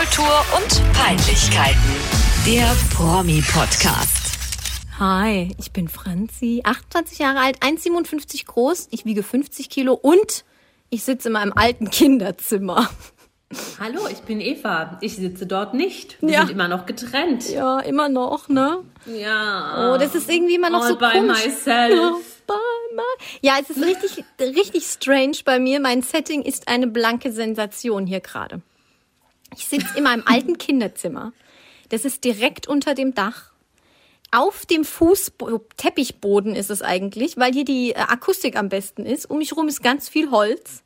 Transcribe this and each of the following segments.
Popkultur und Peinlichkeiten. Der Promi-Podcast. Hi, ich bin Franzi, 28 Jahre alt, 1,57 groß, ich wiege 50 Kilo und ich sitze in meinem alten Kinderzimmer. Hallo, ich bin Eva. Ich sitze dort nicht. Wir Ja. sind immer noch getrennt. Ja, immer noch, ne? Ja. Oh, das ist irgendwie immer noch All so by komisch. myself. By my- Ja, es ist richtig, richtig strange bei mir. Mein Setting ist eine blanke Sensation hier gerade. Ich sitze in meinem alten Kinderzimmer. Das ist direkt unter dem Dach. Auf dem Fuß Teppichboden ist es eigentlich, weil hier die äh, Akustik am besten ist. Um mich rum ist ganz viel Holz.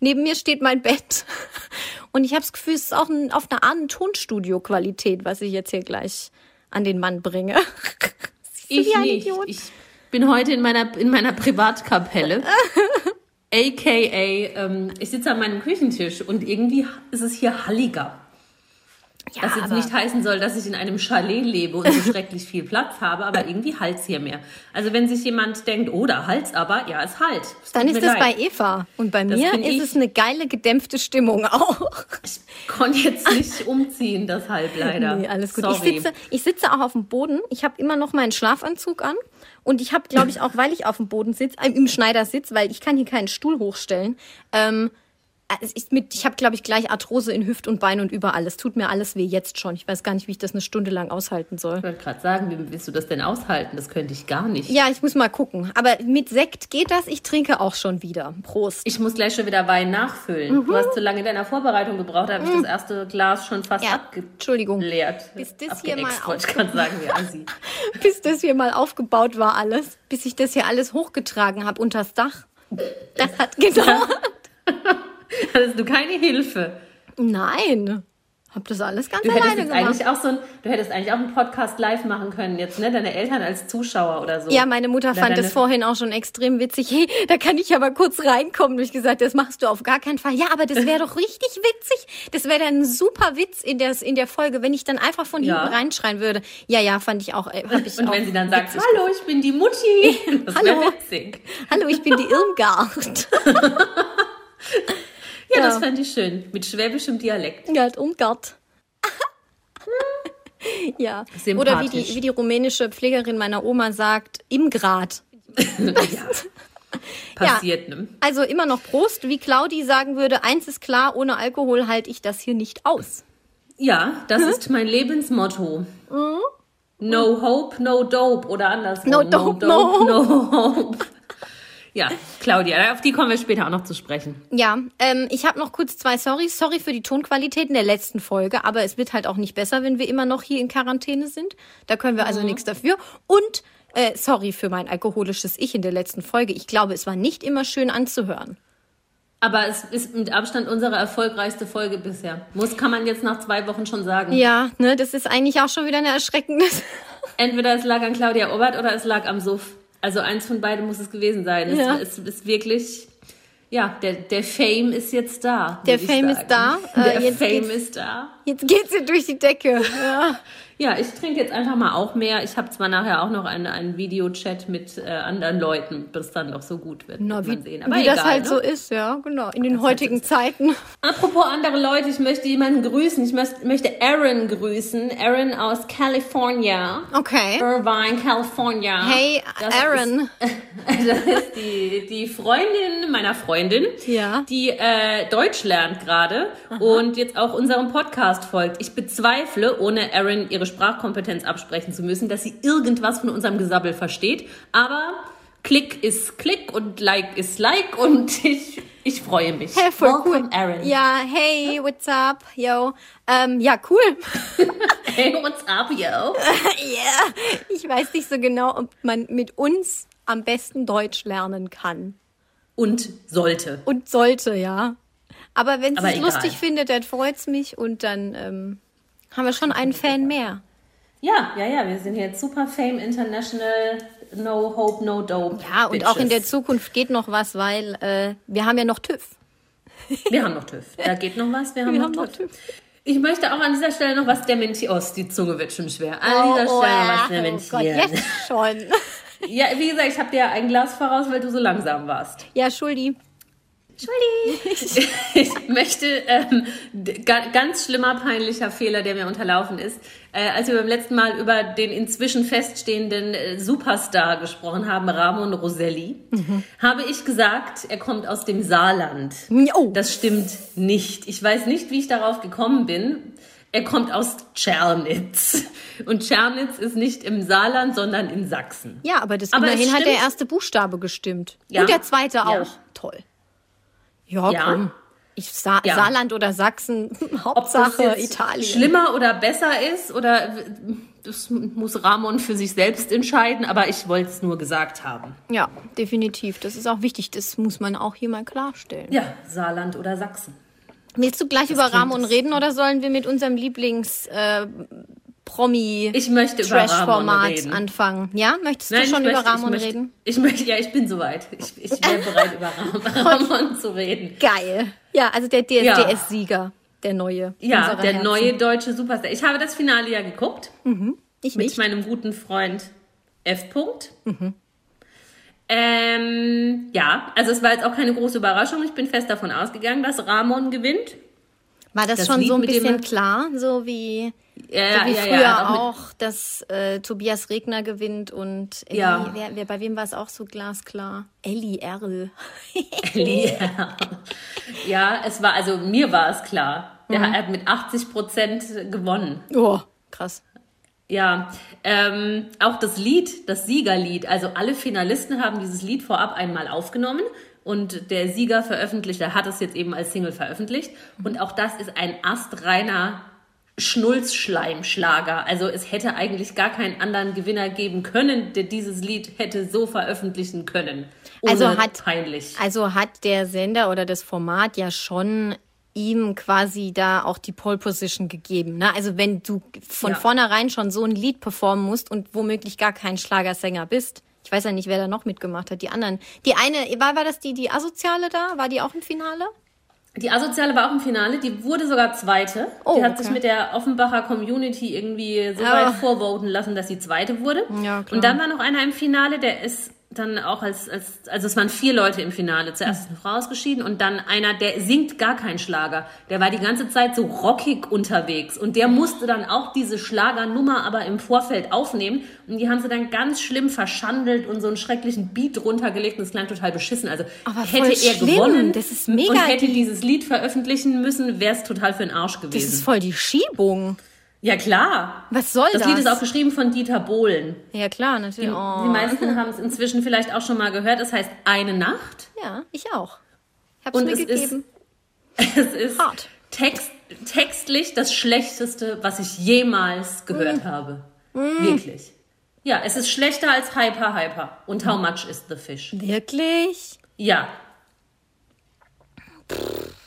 Neben mir steht mein Bett. Und ich habe das Gefühl, es ist auch ein, auf einer Art Tonstudio-Qualität, was ich jetzt hier gleich an den Mann bringe. Ich nicht. Ich bin heute in meiner, in meiner Privatkapelle. AKA, ähm, ich sitze an meinem Küchentisch und irgendwie ist es hier halliger. Ja, Was jetzt nicht heißen soll, dass ich in einem Chalet lebe und so schrecklich viel Platz habe, aber irgendwie Hals hier mehr. Also wenn sich jemand denkt, oh, da Hals aber, ja, es halt. Es Dann ist das bei. Eva. Und bei Das mir ist ich. es eine geile, gedämpfte Stimmung auch. Ich konnte jetzt nicht umziehen, deshalb leider. Nee, alles gut. Ich sitze, ich sitze auch auf dem Boden. Ich habe immer noch meinen Schlafanzug an. Und ich habe, glaube ich, auch, weil ich auf dem Boden sitze, im Schneidersitz, weil ich kann hier keinen Stuhl hochstellen. Ähm, ist mit, ich habe, glaube ich, gleich Arthrose in Hüft und Bein und überall. Es tut mir alles weh jetzt schon. Ich weiß gar nicht, wie ich das eine Stunde lang aushalten soll. Ich wollte gerade sagen, wie willst du das denn aushalten? Das könnte ich gar nicht. Ja, ich muss mal gucken. Aber mit Sekt geht das. Ich trinke auch schon wieder. Prost. Ich muss gleich schon wieder Wein nachfüllen. Du hast zu lange in deiner Vorbereitung gebraucht, da habe ich das erste Glas schon fast Mhm. Ja, abgeleert. Entschuldigung. Bis das hier mal ich sagen, bis das hier mal aufgebaut war alles, bis ich das hier alles hochgetragen habe unters Dach. Das hat gedauert. Hattest du keine Hilfe? Nein, hab das alles ganz Du alleine gemacht. eigentlich auch so ein, du hättest eigentlich auch einen Podcast live machen können jetzt, ne? Deine Eltern als Zuschauer oder so. Ja, meine Mutter Oder fand das vorhin auch schon extrem witzig. Hey, da kann ich aber kurz reinkommen. Und ich gesagt, das machst du auf gar keinen Fall. Ja, aber das wäre doch richtig witzig. Das wäre dann ein super Witz in der, in der Folge, wenn ich dann einfach von Ja. hinten reinschreien würde. Ja, ja, fand ich auch. Äh, hab ich Und auch wenn sie dann sagt, hallo, ich bin die Mutti. Das Hallo. witzig. Hallo, ich bin die Irmgard. Ja, Ja. das fände ich schön. Mit schwäbischem Dialekt. Ja, halt Irmgard. ja. Oder wie die, wie die rumänische Pflegerin meiner Oma sagt, Imgrad. ja. Passiert, ne? Also immer noch Prost. Wie Claudi sagen würde, eins ist klar, ohne Alkohol halte ich das hier nicht aus. Ja, das ist mein Lebensmotto. No hope, no dope oder andersrum. No dope, no no hope. Ja, Claudia, auf die kommen wir später auch noch zu sprechen. Ja, ähm, ich habe noch kurz zwei Sorrys. Sorry für die Tonqualität in der letzten Folge, aber es wird halt auch nicht besser, wenn wir immer noch hier in Quarantäne sind. Da können wir also nichts dafür. Und äh, sorry für mein alkoholisches Ich in der letzten Folge. Ich glaube, es war nicht immer schön anzuhören. Aber es ist mit Abstand unsere erfolgreichste Folge bisher. Muss, kann man jetzt nach zwei Wochen schon sagen. Ja, ne, das ist eigentlich auch schon wieder eine erschreckende. Entweder es lag an Claudia Obert oder es lag am Suff. Also eins von beiden muss es gewesen sein. Ja. Es, es ist wirklich, ja, der, der Fame ist jetzt da. Der Fame ist da. Äh, Der jetzt Fame ist da. Jetzt geht sie durch die Decke. Ja. Ja, ich trinke jetzt einfach mal auch mehr. Ich habe zwar nachher auch noch einen, einen Videochat mit äh, anderen Leuten, bis dann doch so gut wird. Na, wie, sehen. Aber wie egal, das halt ne? so ist, ja, genau. In den Das heutigen ist. Zeiten. Apropos andere Leute, ich möchte jemanden grüßen. Ich möcht, möchte Aaron grüßen. Aaron aus California. Okay. Irvine, California. Hey, Das Aaron. Ist, das ist die, die Freundin meiner Freundin, Ja. die äh, Deutsch lernt gerade und jetzt auch unserem Podcast folgt. Ich bezweifle, ohne Aaron ihre Sprachkompetenz absprechen zu müssen, dass sie irgendwas von unserem Gesabbel versteht. Aber Klick ist Klick und Like ist Like und ich, ich freue mich. Hey, voll Welcome, cool. Aaron. Ja, hey, what's up? Yo. Ähm, ja, cool. Hey, what's up, yo? Ja, ich weiß nicht so genau, ob man mit uns am besten Deutsch lernen kann. Und sollte. Und sollte, ja. Aber wenn sie es lustig findet, dann freut's mich und dann ähm, haben wir schon einen Fan mehr. Ja, ja, ja, wir sind jetzt Super Fame International, No Hope, No Dope. Ja, und auch in der Bitches. Zukunft geht noch was, weil äh, wir haben ja noch TÜV. Wir haben noch TÜV. Da geht noch was, wir haben, Wir noch, haben noch TÜV. Ich möchte auch an dieser Stelle noch was dementieren. Oh, die Zunge wird schon schwer. An dieser Stelle was oh Gott, dementieren. jetzt schon. ja, wie gesagt, ich habe dir ein Glas voraus, weil du so langsam warst. Ja, Schuldi. Entschuldigung. Ich möchte, ähm, ganz schlimmer, peinlicher Fehler, der mir unterlaufen ist. Äh, als wir beim letzten Mal über den inzwischen feststehenden äh, Superstar gesprochen haben, Ramon Roselli, habe ich gesagt, er kommt aus dem Saarland. Oh. Das stimmt nicht. Ich weiß nicht, wie ich darauf gekommen bin. Er kommt aus Tschernitz. Und Tschernitz ist nicht im Saarland, sondern in Sachsen. Ja, aber das Aber immerhin hat der erste Buchstabe gestimmt. Ja. Und der zweite Ja. auch. Toll. Ja, Ja. komm. Ich, Sa Ja. Saarland oder Sachsen, das Hauptsache Italien. schlimmer oder besser ist oder das muss Ramon für sich selbst entscheiden, aber ich wollte es nur gesagt haben. Ja, definitiv. Das ist auch wichtig. Das muss man auch hier mal klarstellen. Ja, Saarland oder Sachsen. Willst du gleich über klingt Ramon das- reden oder sollen wir mit unserem Lieblings äh, Promi Ich möchte über Ramon Trash-Format reden. anfangen? Ja, möchtest Nein, du schon ich über möchte, Ramon ich möchte, reden? Ich möchte, ja, ich bin soweit. Ich, ich wäre bereit, über Ram- Ramon zu reden. Geil. Ja, also der DSDS-Sieger, der neue. Ja, der Herzen. neue deutsche Superstar. Ich habe das Finale ja geguckt. Ich mit nicht. meinem guten Freund F. -Punkt. Ähm, ja, also es war jetzt auch keine große Überraschung. Ich bin fest davon ausgegangen, dass Ramon gewinnt. War das, das schon Lied, so ein bisschen klar, so wie, Ja, so wie ja, früher ja, auch auch, dass äh, Tobias Regner gewinnt und Ellie, Ja. wer, wer, bei wem war es auch so glasklar? Ellie Erl. Ja. ja, es war, also mir war es klar. Der Mhm. hat mit 80 Prozent gewonnen. Oh, krass. Ja, ähm, auch das Lied, das Siegerlied, also alle Finalisten haben dieses Lied vorab einmal aufgenommen und der Sieger veröffentlichte hat es jetzt eben als Single veröffentlicht und auch das ist ein astreiner Schnulzschleimschlager. Also es hätte eigentlich gar keinen anderen Gewinner geben können, der dieses Lied hätte so veröffentlichen können. Ohne Also hat- peinlich. Also hat der Sender oder das Format ja schon ihm quasi da auch die Pole Position gegeben. Ne? Also wenn du von Ja. vornherein schon so ein Lied performen musst und womöglich gar kein Schlagersänger bist. Ich weiß ja nicht, wer da noch mitgemacht hat. Die anderen. Die eine, war, war das die, die Asoziale da? War die auch im Finale? Die Asoziale war auch im Finale, die wurde sogar Zweite. Oh, die hat okay. sich mit der Offenbacher Community irgendwie so Aber- weit vorvoten lassen, dass sie Zweite wurde. Ja, klar. Und dann war noch einer im Finale, der ist dann auch als, als, also es waren vier Leute im Finale. Zuerst ist eine Frau ausgeschieden und dann einer, der singt gar keinen Schlager. Der war die ganze Zeit so rockig unterwegs und der musste dann auch diese Schlagernummer aber im Vorfeld aufnehmen und die haben sie dann ganz schlimm verschandelt und so einen schrecklichen Beat runtergelegt und es klang total beschissen. Also Aber hätte er schlimm. gewonnen Das ist mega und hätte die- dieses Lied veröffentlichen müssen, wäre es total für den Arsch Das ist gewesen. voll die Schiebung. Ja klar. Was soll Das das? Lied ist auch geschrieben von Dieter Bohlen. Ja, klar, natürlich. Die, oh. die meisten haben es inzwischen vielleicht auch schon mal gehört. Es heißt Eine Nacht. Ja, ich auch. Hab's Und mir es ist- gegeben. Es ist Hart. Text, textlich das Schlechteste, was ich jemals Mm. gehört habe. Wirklich. Ja, es ist schlechter als Hyper Hyper. Und How Much is the Fish? Wirklich? Ja,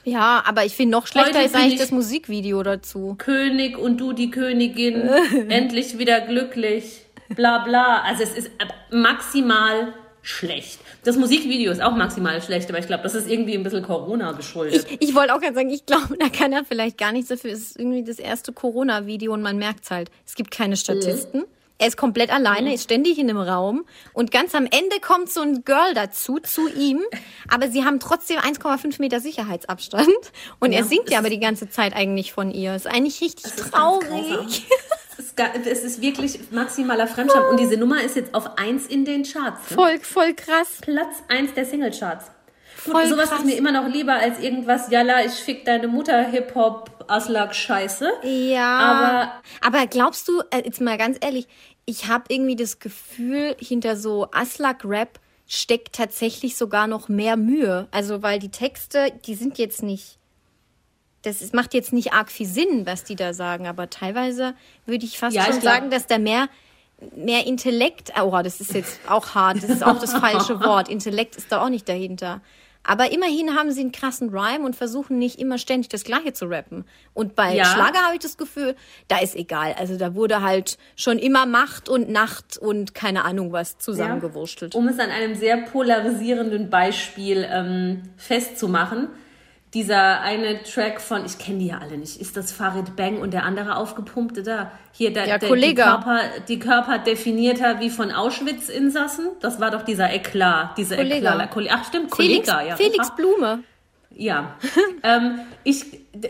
Ja, aber ich finde noch schlechter Heute ist eigentlich ich- das Musikvideo dazu. König und du die Königin, endlich wieder glücklich, bla bla. Also es ist maximal schlecht. Das Musikvideo ist auch maximal schlecht, aber ich glaube, das ist irgendwie ein bisschen Corona geschuldet. Ich, ich wollte auch gerade sagen, ich glaube, da kann er vielleicht gar nichts dafür. Es ist irgendwie das erste Corona-Video und man merkt's halt. Es gibt keine Statisten. Er ist komplett alleine, ist ständig in einem Raum und ganz am Ende kommt so ein Girl dazu, zu ihm, aber sie haben trotzdem 1,5 Meter Sicherheitsabstand und Ja, er singt ja aber die ganze Zeit eigentlich von ihr. Ist eigentlich richtig ist traurig. Es ist, wirklich maximaler Fremdscham. Und diese Nummer ist jetzt auf 1 in den Charts. Ne? Voll, voll krass. Platz 1 der Singlecharts. Gut, Voll sowas krass. ist mir immer noch lieber als irgendwas, jalla, ich fick deine Mutter, Hip-Hop, Aslak, Scheiße. Ja. Aber- aber glaubst du, äh, jetzt mal ganz ehrlich, ich habe irgendwie das Gefühl, hinter so Aslak-Rap steckt tatsächlich sogar noch mehr Mühe. Also, weil die Texte, die sind jetzt nicht. Das ist, macht jetzt nicht arg viel Sinn, was die da sagen, aber teilweise würde ich fast Ja, schon ich sagen, dass da mehr, mehr Intellekt, oh, das ist jetzt auch hart, das ist auch das falsche Wort. Intellekt ist da auch nicht dahinter. Aber immerhin haben sie einen krassen Rhyme und versuchen nicht immer ständig das Gleiche zu rappen. Und bei Ja. Schlager habe ich das Gefühl, da ist egal. Also da wurde halt schon immer Macht und Nacht und keine Ahnung was zusammengewurstelt. Um es an einem sehr polarisierenden Beispiel ähm, festzumachen. Dieser eine Track von, ich kenne die ja alle nicht, ist das Farid Bang und der andere aufgepumpte da? Hier, der, Ja, der, Kollege. Die Körper, die Körper definierter wie von Auschwitz-Insassen. Das war doch dieser Eklat, diese Kollege. Eklat. Ach stimmt, Felix, Kollega, ja. Felix Blume. Ja, ähm, ich,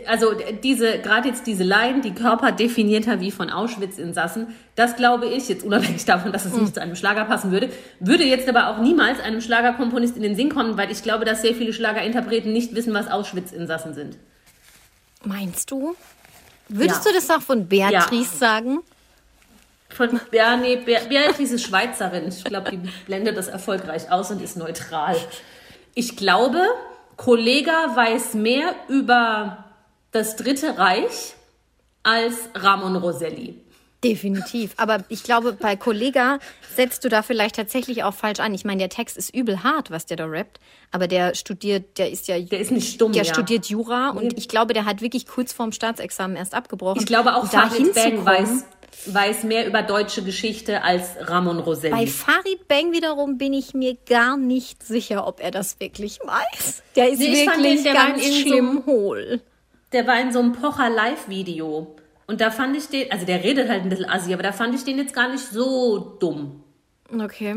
also diese, gerade jetzt diese Laien, die Körper definierter wie von Auschwitz-Insassen, das glaube ich, jetzt unabhängig davon, dass es nicht zu einem Schlager passen würde, würde jetzt aber auch niemals einem Schlagerkomponist in den Sinn kommen, weil ich glaube, dass sehr viele Schlagerinterpreten nicht wissen, was Auschwitz-Insassen sind. Meinst du? Würdest Ja. du das auch von Beatrice Ja. sagen? Von, ja, nee, Be Beatrice ist Schweizerin. Ich glaube, die blendet das erfolgreich aus und ist neutral. Ich glaube, Kollega weiß mehr über das Dritte Reich als Ramon Roselli. Definitiv. Aber ich glaube, bei Kollega setzt du da vielleicht tatsächlich auch falsch an. Ich meine, der Text ist übel hart, was der da rappt. Aber der studiert, der ist ja. Der ist nicht stumm, Der ja. studiert Jura und ich glaube, der hat wirklich kurz vorm Staatsexamen erst abgebrochen. Ich glaube auch Farid Bang weiß, weiß mehr über deutsche Geschichte als Ramon Bei Roselli. Farid Bang wiederum bin ich mir gar nicht sicher, ob er das wirklich weiß. Der ist Nee, ich fand wirklich den- der ganz in so- schlimm hohl. Der war in so einem Pocher Live-Video. Und da fand ich den, also der redet halt ein bisschen assi, aber da fand ich den jetzt gar nicht so dumm. Okay.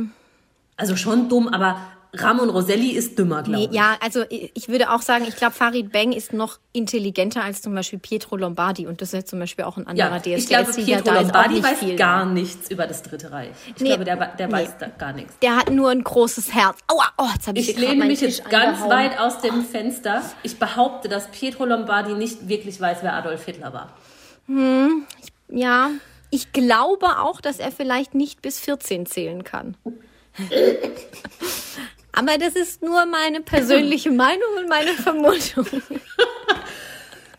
Also schon dumm, aber Ramon Roselli ist dümmer, glaube Nee, ich. ja, also ich ich würde auch sagen, ich glaube, Farid Bang ist noch intelligenter als zum Beispiel Pietro Lombardi und das ist zum Beispiel auch ein anderer Ja, DSDS. ich glaube, Pietro Lombardi nicht weiß viel gar nichts über das Dritte Reich. Ich Nee, glaube, der, der nee. weiß da gar nichts. Der hat nur ein großes Herz. Aua, oh, jetzt habe ich, Ich lehne mich Tisch jetzt ganz weit aus dem Fenster. Ich behaupte, dass Pietro Lombardi nicht wirklich weiß, wer Adolf Hitler war. Ja, ich glaube auch, dass er vielleicht nicht bis 14 zählen kann. Aber das ist nur meine persönliche Meinung und meine Vermutung.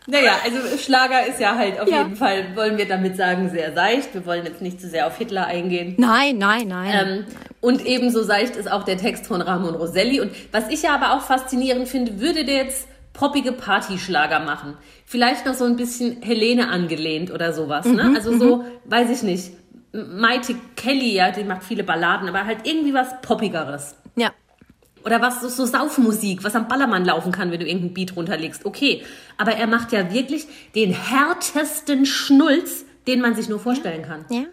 Naja, also Schlager ist ja halt auf Ja. jeden Fall, wollen wir damit sagen, sehr seicht. Wir wollen jetzt nicht zu sehr auf Hitler eingehen. Nein, nein, nein. Ähm, und ebenso seicht ist auch der Text von Ramon Roselli. Und was ich ja aber auch faszinierend finde, würde der jetzt poppige Partyschlager machen. Vielleicht noch so ein bisschen Helene angelehnt oder sowas. Ne? Also so, weiß ich nicht. Maite Kelly, ja, die macht viele Balladen, aber halt irgendwie was Poppigeres. ja. Oder was so, so Saufmusik, was am Ballermann laufen kann, wenn du irgendeinen Beat runterlegst. Okay, aber er macht ja wirklich den härtesten Schnulz, den man sich nur vorstellen kann. Ja.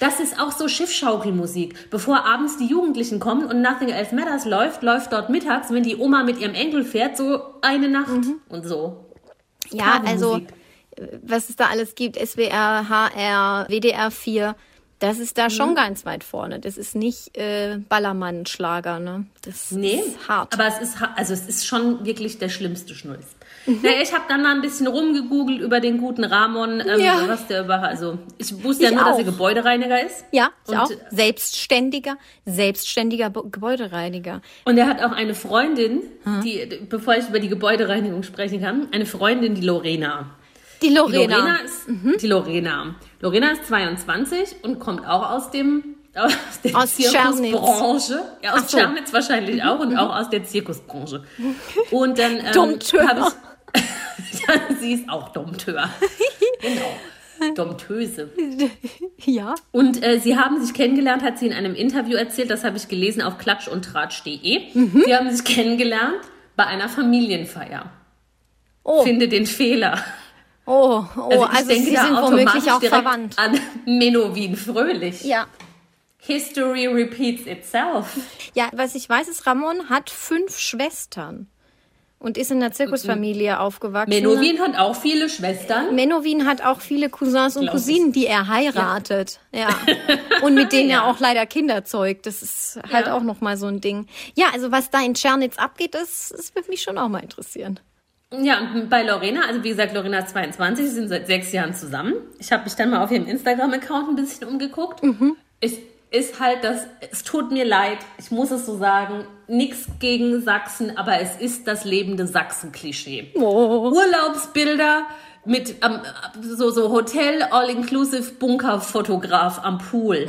Das ist auch so Schiffschaukelmusik. Bevor abends die Jugendlichen kommen und Nothing Else Matters läuft, läuft dort mittags, wenn die Oma mit ihrem Enkel fährt, so eine Nacht und so. Ja, also Kabelmusik. was es da alles gibt, SWR, HR, WDR 4, das ist da Mhm. schon ganz weit vorne. Das ist nicht äh, Ballermann-Schlager, ne? Das Nee, ist hart. aber es ist, also es ist schon wirklich der schlimmste Schnulz. Mhm. Naja, ich habe dann mal ein bisschen rumgegoogelt über den guten Ramon, ähm, Ja. was der über, also ich wusste ja Ich nur, dass auch. er Gebäudereiniger ist. ja, ich Und- auch. Selbstständiger, selbstständiger Bo Gebäudereiniger. Und er hat auch eine Freundin, die, bevor ich über die Gebäudereinigung sprechen kann, eine Freundin, die Lorena. Die Die Lorena. Lorena ist, die Lorena. Lorena ist 22 und kommt auch aus dem, aus der Aus Zirkusbranche. Ja, aus so. Chernitz wahrscheinlich auch und auch aus der Zirkusbranche. Und dann, ähm, Dompteur. hab ich, ja, sie ist auch Dompteur. genau. Domptöse. Ja. Und äh, sie haben sich kennengelernt, hat sie in einem Interview erzählt, das habe ich gelesen auf klatschundtratsch.de. Mhm. Sie haben sich kennengelernt bei einer Familienfeier. Oh, Finde den Fehler. Oh, oh, also, ich denke sie sind womöglich auch verwandt. an Menowin Fröhlich. Ja. History repeats itself. Ja, was ich weiß, ist, Ramon hat fünf Schwestern und ist in einer Zirkusfamilie aufgewachsen. Menowin hat auch viele Schwestern. Menowin hat auch viele Cousins und. Cousinen, die er heiratet. Ja. Und mit denen Ja. er auch leider Kinder zeugt. Das ist halt Ja. auch nochmal so ein Ding. Ja, also was da in Tschernitz abgeht, das, das würde mich schon auch mal interessieren. Ja, und bei Lorena, also wie gesagt, Lorena ist 22, sie sind seit sechs Jahren zusammen. Ich habe mich dann mal auf ihrem Instagram-Account ein bisschen umgeguckt. Mhm. Es ist halt das, es tut mir leid, ich muss es so sagen, nichts gegen Sachsen, aber es ist das lebende Sachsen-Klischee. Oh. Urlaubsbilder mit ähm, so, so Hotel, All-Inclusive, Bunkerfotograf am Pool.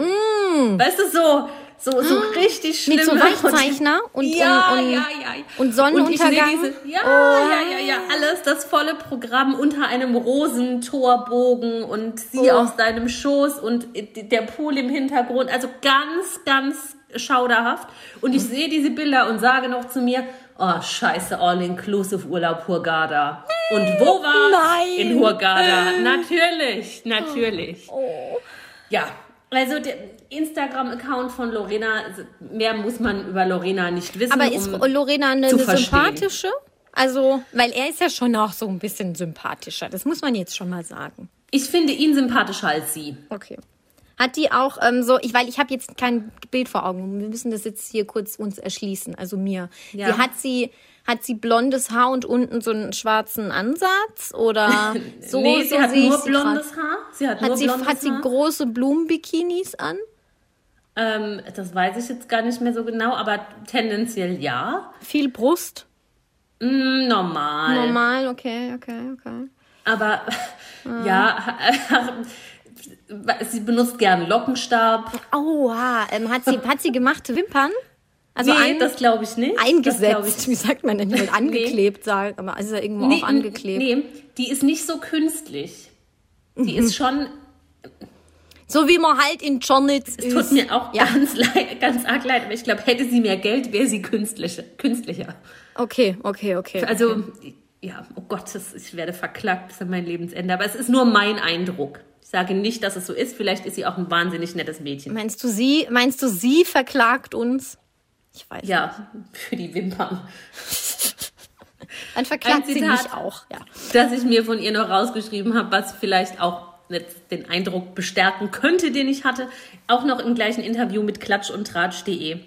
Weißt du, so, so, so richtig schlimm. Mm. Mit so Weichzeichner und, ja, und, und, ja, ja. und Sonnenuntergang. Und diese, ja, Oh. ja, ja, ja, alles, das volle Programm unter einem Rosentorbogen und sie Oh. auf seinem Schoß und der Pool im Hintergrund. Also ganz, ganz schauderhaft. Und ich sehe diese Bilder und sage noch zu mir, oh, scheiße, All-Inclusive Urlaub Hurghada. Und wo war Nein. In Hurghada. Natürlich, natürlich. Oh. Ja, also der Instagram-Account von Lorena, also mehr muss man über Lorena nicht wissen. Aber ist um Lorena eine, eine sympathische? Also, weil er ist ja schon auch so ein bisschen sympathischer. Das muss man jetzt schon mal sagen. Ich finde ihn sympathischer als sie. Okay. Hat die auch ähm, so, ich, weil ich habe jetzt kein Bild vor Augen. Wir müssen das jetzt hier kurz uns erschließen, also mir. Ja. Die, hat sie hat sie blondes Haar und unten so einen schwarzen Ansatz oder so? nee, sie so hat nur blondes. Haar. Sie hat, nur Hat sie, blondes hat sie Haar. große Blumenbikinis an? Ähm, das weiß ich jetzt gar nicht mehr so genau, aber tendenziell ja. Viel Brust? Mm, normal. Normal, okay, okay, okay. Aber Ah. ja, sie benutzt gern Lockenstab. Aua, ähm, hat sie hat sie gemachte Wimpern? Also nee, ein, das glaube ich nicht. Eingesetzt, ich wie sagt man denn? Angeklebt, sagen, aber ist ja irgendwo Nee, auch angeklebt. nee, die ist nicht so künstlich. Die Mhm. ist schon, So wie man halt in Chornitz ist. tut mir auch Ja. ganz, leid, ganz arg leid, aber ich glaube, hätte sie mehr Geld, wäre sie künstlicher. künstlicher. Okay, okay, okay. Also, ja, oh Gott, das, ich werde verklagt bis an mein Lebensende. Aber es ist nur mein Eindruck. Ich sage nicht, dass es so ist. Vielleicht ist sie auch ein wahnsinnig nettes Mädchen. Meinst du sie, meinst du sie verklagt uns? Ich weiß nicht. Ja, für die Wimpern. Dann verklagt Ein sie Zitat. mich auch, ja. Das ich mir von ihr noch rausgeschrieben habe, was vielleicht auch den Eindruck bestärken könnte, den ich hatte. Auch noch im gleichen Interview mit klatsch und tratsch.de.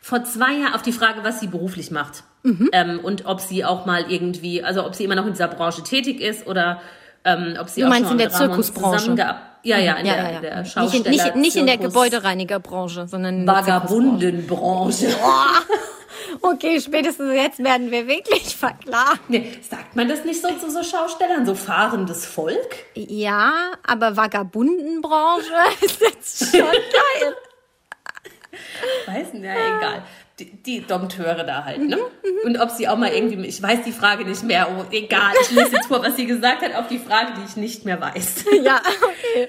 Vor zwei Jahren auf die Frage, was sie beruflich macht. Mhm. Ähm, und ob sie auch mal irgendwie, also ob sie immer noch in dieser Branche tätig ist oder ähm, ob sie Du auch meinst schon in der Zirkusbranche? Ja, ja, in ja, der, ja, ja. der Nicht, in, nicht, Schausteller- nicht in der Gebäudereinigerbranche, sondern in der. Vagabundenbranche. Okay, spätestens jetzt werden wir wirklich verklagt. Nee, sagt man das nicht so zu so Schaustellern, so fahrendes Volk? Ja, aber Vagabundenbranche ist jetzt schon geil. Weiß nicht, ja, egal. Die, die Dompteure da halt, ne? Mhm, Und ob sie auch mal irgendwie, ich weiß die Frage nicht mehr, oh, egal, ich lese jetzt vor, was sie gesagt hat, auf die Frage, die ich nicht mehr weiß. Ja, okay.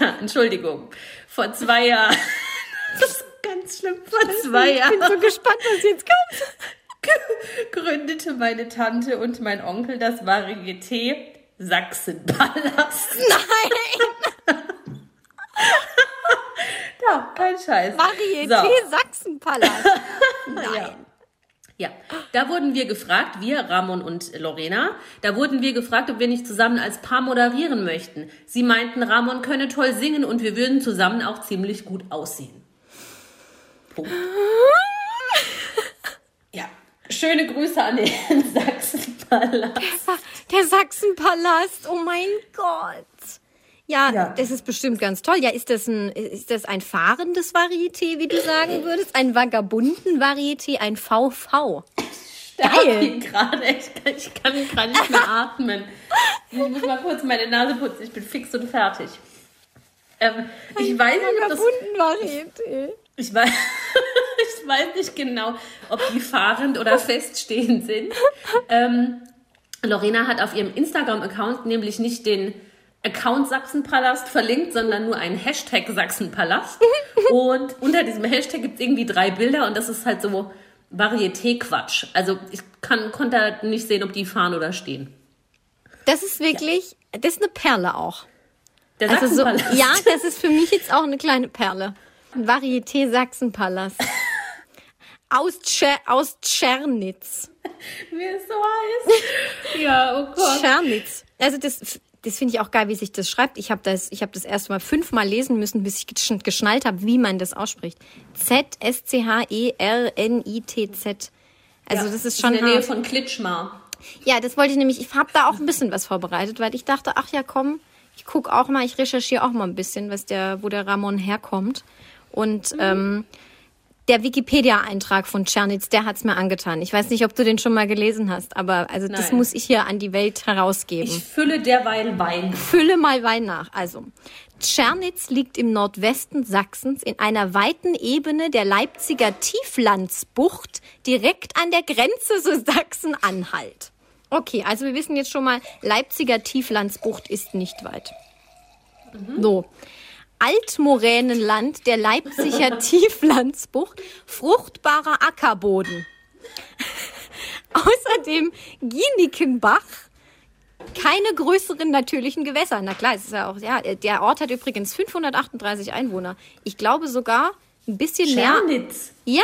Entschuldigung. Vor zwei Jahren, das ist ganz schlimm, vor zwei Ich Jahren bin so gespannt, was jetzt kommt. gründete meine Tante und mein Onkel das Varieté Sachsenpalast. Nein, Ja, kein Scheiß. Varieté So. Sachsenpalast. Ja. Ja, da wurden wir gefragt, wir, Ramon und Lorena, da wurden wir gefragt, ob wir nicht zusammen als Paar moderieren möchten. Sie meinten, Ramon könne toll singen und wir würden zusammen auch ziemlich gut aussehen. Punkt. Ja, schöne Grüße an den Sachsenpalast. Der Sachsenpalast, oh mein Gott. Ja, Ja. das ist bestimmt ganz toll. Ja, ist das ein, ist das ein fahrendes Varieté, wie du sagen würdest? Ein vagabunden Varieté, ein VV. Geil. Ich gerade, ich kann, ich kann gerade nicht mehr atmen. Ich muss mal kurz meine Nase putzen, ich bin fix und fertig. Ähm, ich weiß nicht, ob das Vagabunden Varieté. Ich weiß, ich weiß nicht genau, ob die fahrend oder feststehend sind. Ähm, Lorena hat auf ihrem Instagram-Account nämlich nicht den Account Sachsenpalast verlinkt, sondern nur einen Hashtag Sachsenpalast. Und unter diesem Hashtag gibt es irgendwie drei Bilder und das ist halt so Varieté-Quatsch. Also ich kann, konnte halt nicht sehen, ob die fahren oder stehen. Das ist wirklich, das ist eine Perle auch. Der Also so, ja, das ist für mich jetzt auch eine kleine Perle. Ein Varieté Sachsenpalast. Aus, Tscher, aus Tschernitz. Mir ist so heiß. Ja, oh Gott. Tschernitz. Also das, das finde ich auch geil, wie sich das schreibt. Ich habe das, ich habe das erst mal fünfmal lesen müssen, bis ich gesch- geschnallt habe, wie man das ausspricht. Z S C H E R N I T Z. Also Ja, das ist schon in der Nähe hart. von Klitschmar. Ja, das wollte ich nämlich. Ich habe da auch ein bisschen was vorbereitet, weil ich dachte, ach ja, komm, ich guck auch mal, ich recherchiere auch mal ein bisschen, was der, wo der Ramon herkommt. Und ähm, der Wikipedia-Eintrag von Tschernitz, der hat's mir angetan. Ich weiß nicht, ob du den schon mal gelesen hast, aber also das Nein. muss ich hier an die Welt herausgeben. Ich fülle derweil Wein. Fülle mal Wein nach. Also, Tschernitz liegt im Nordwesten Sachsens in einer weiten Ebene der Leipziger Tieflandsbucht direkt an der Grenze zu Sachsen-Anhalt. Okay, also wir wissen jetzt schon mal, Leipziger Tieflandsbucht ist nicht weit. So. Altmoränenland der Leipziger Tieflandsbucht, fruchtbarer Ackerboden. Außerdem Gienikenbach, keine größeren natürlichen Gewässer. Na klar, es ist ja auch, ja, der Ort hat übrigens 538 Einwohner. Ich glaube sogar ein bisschen mehr. Schernitz. Ja,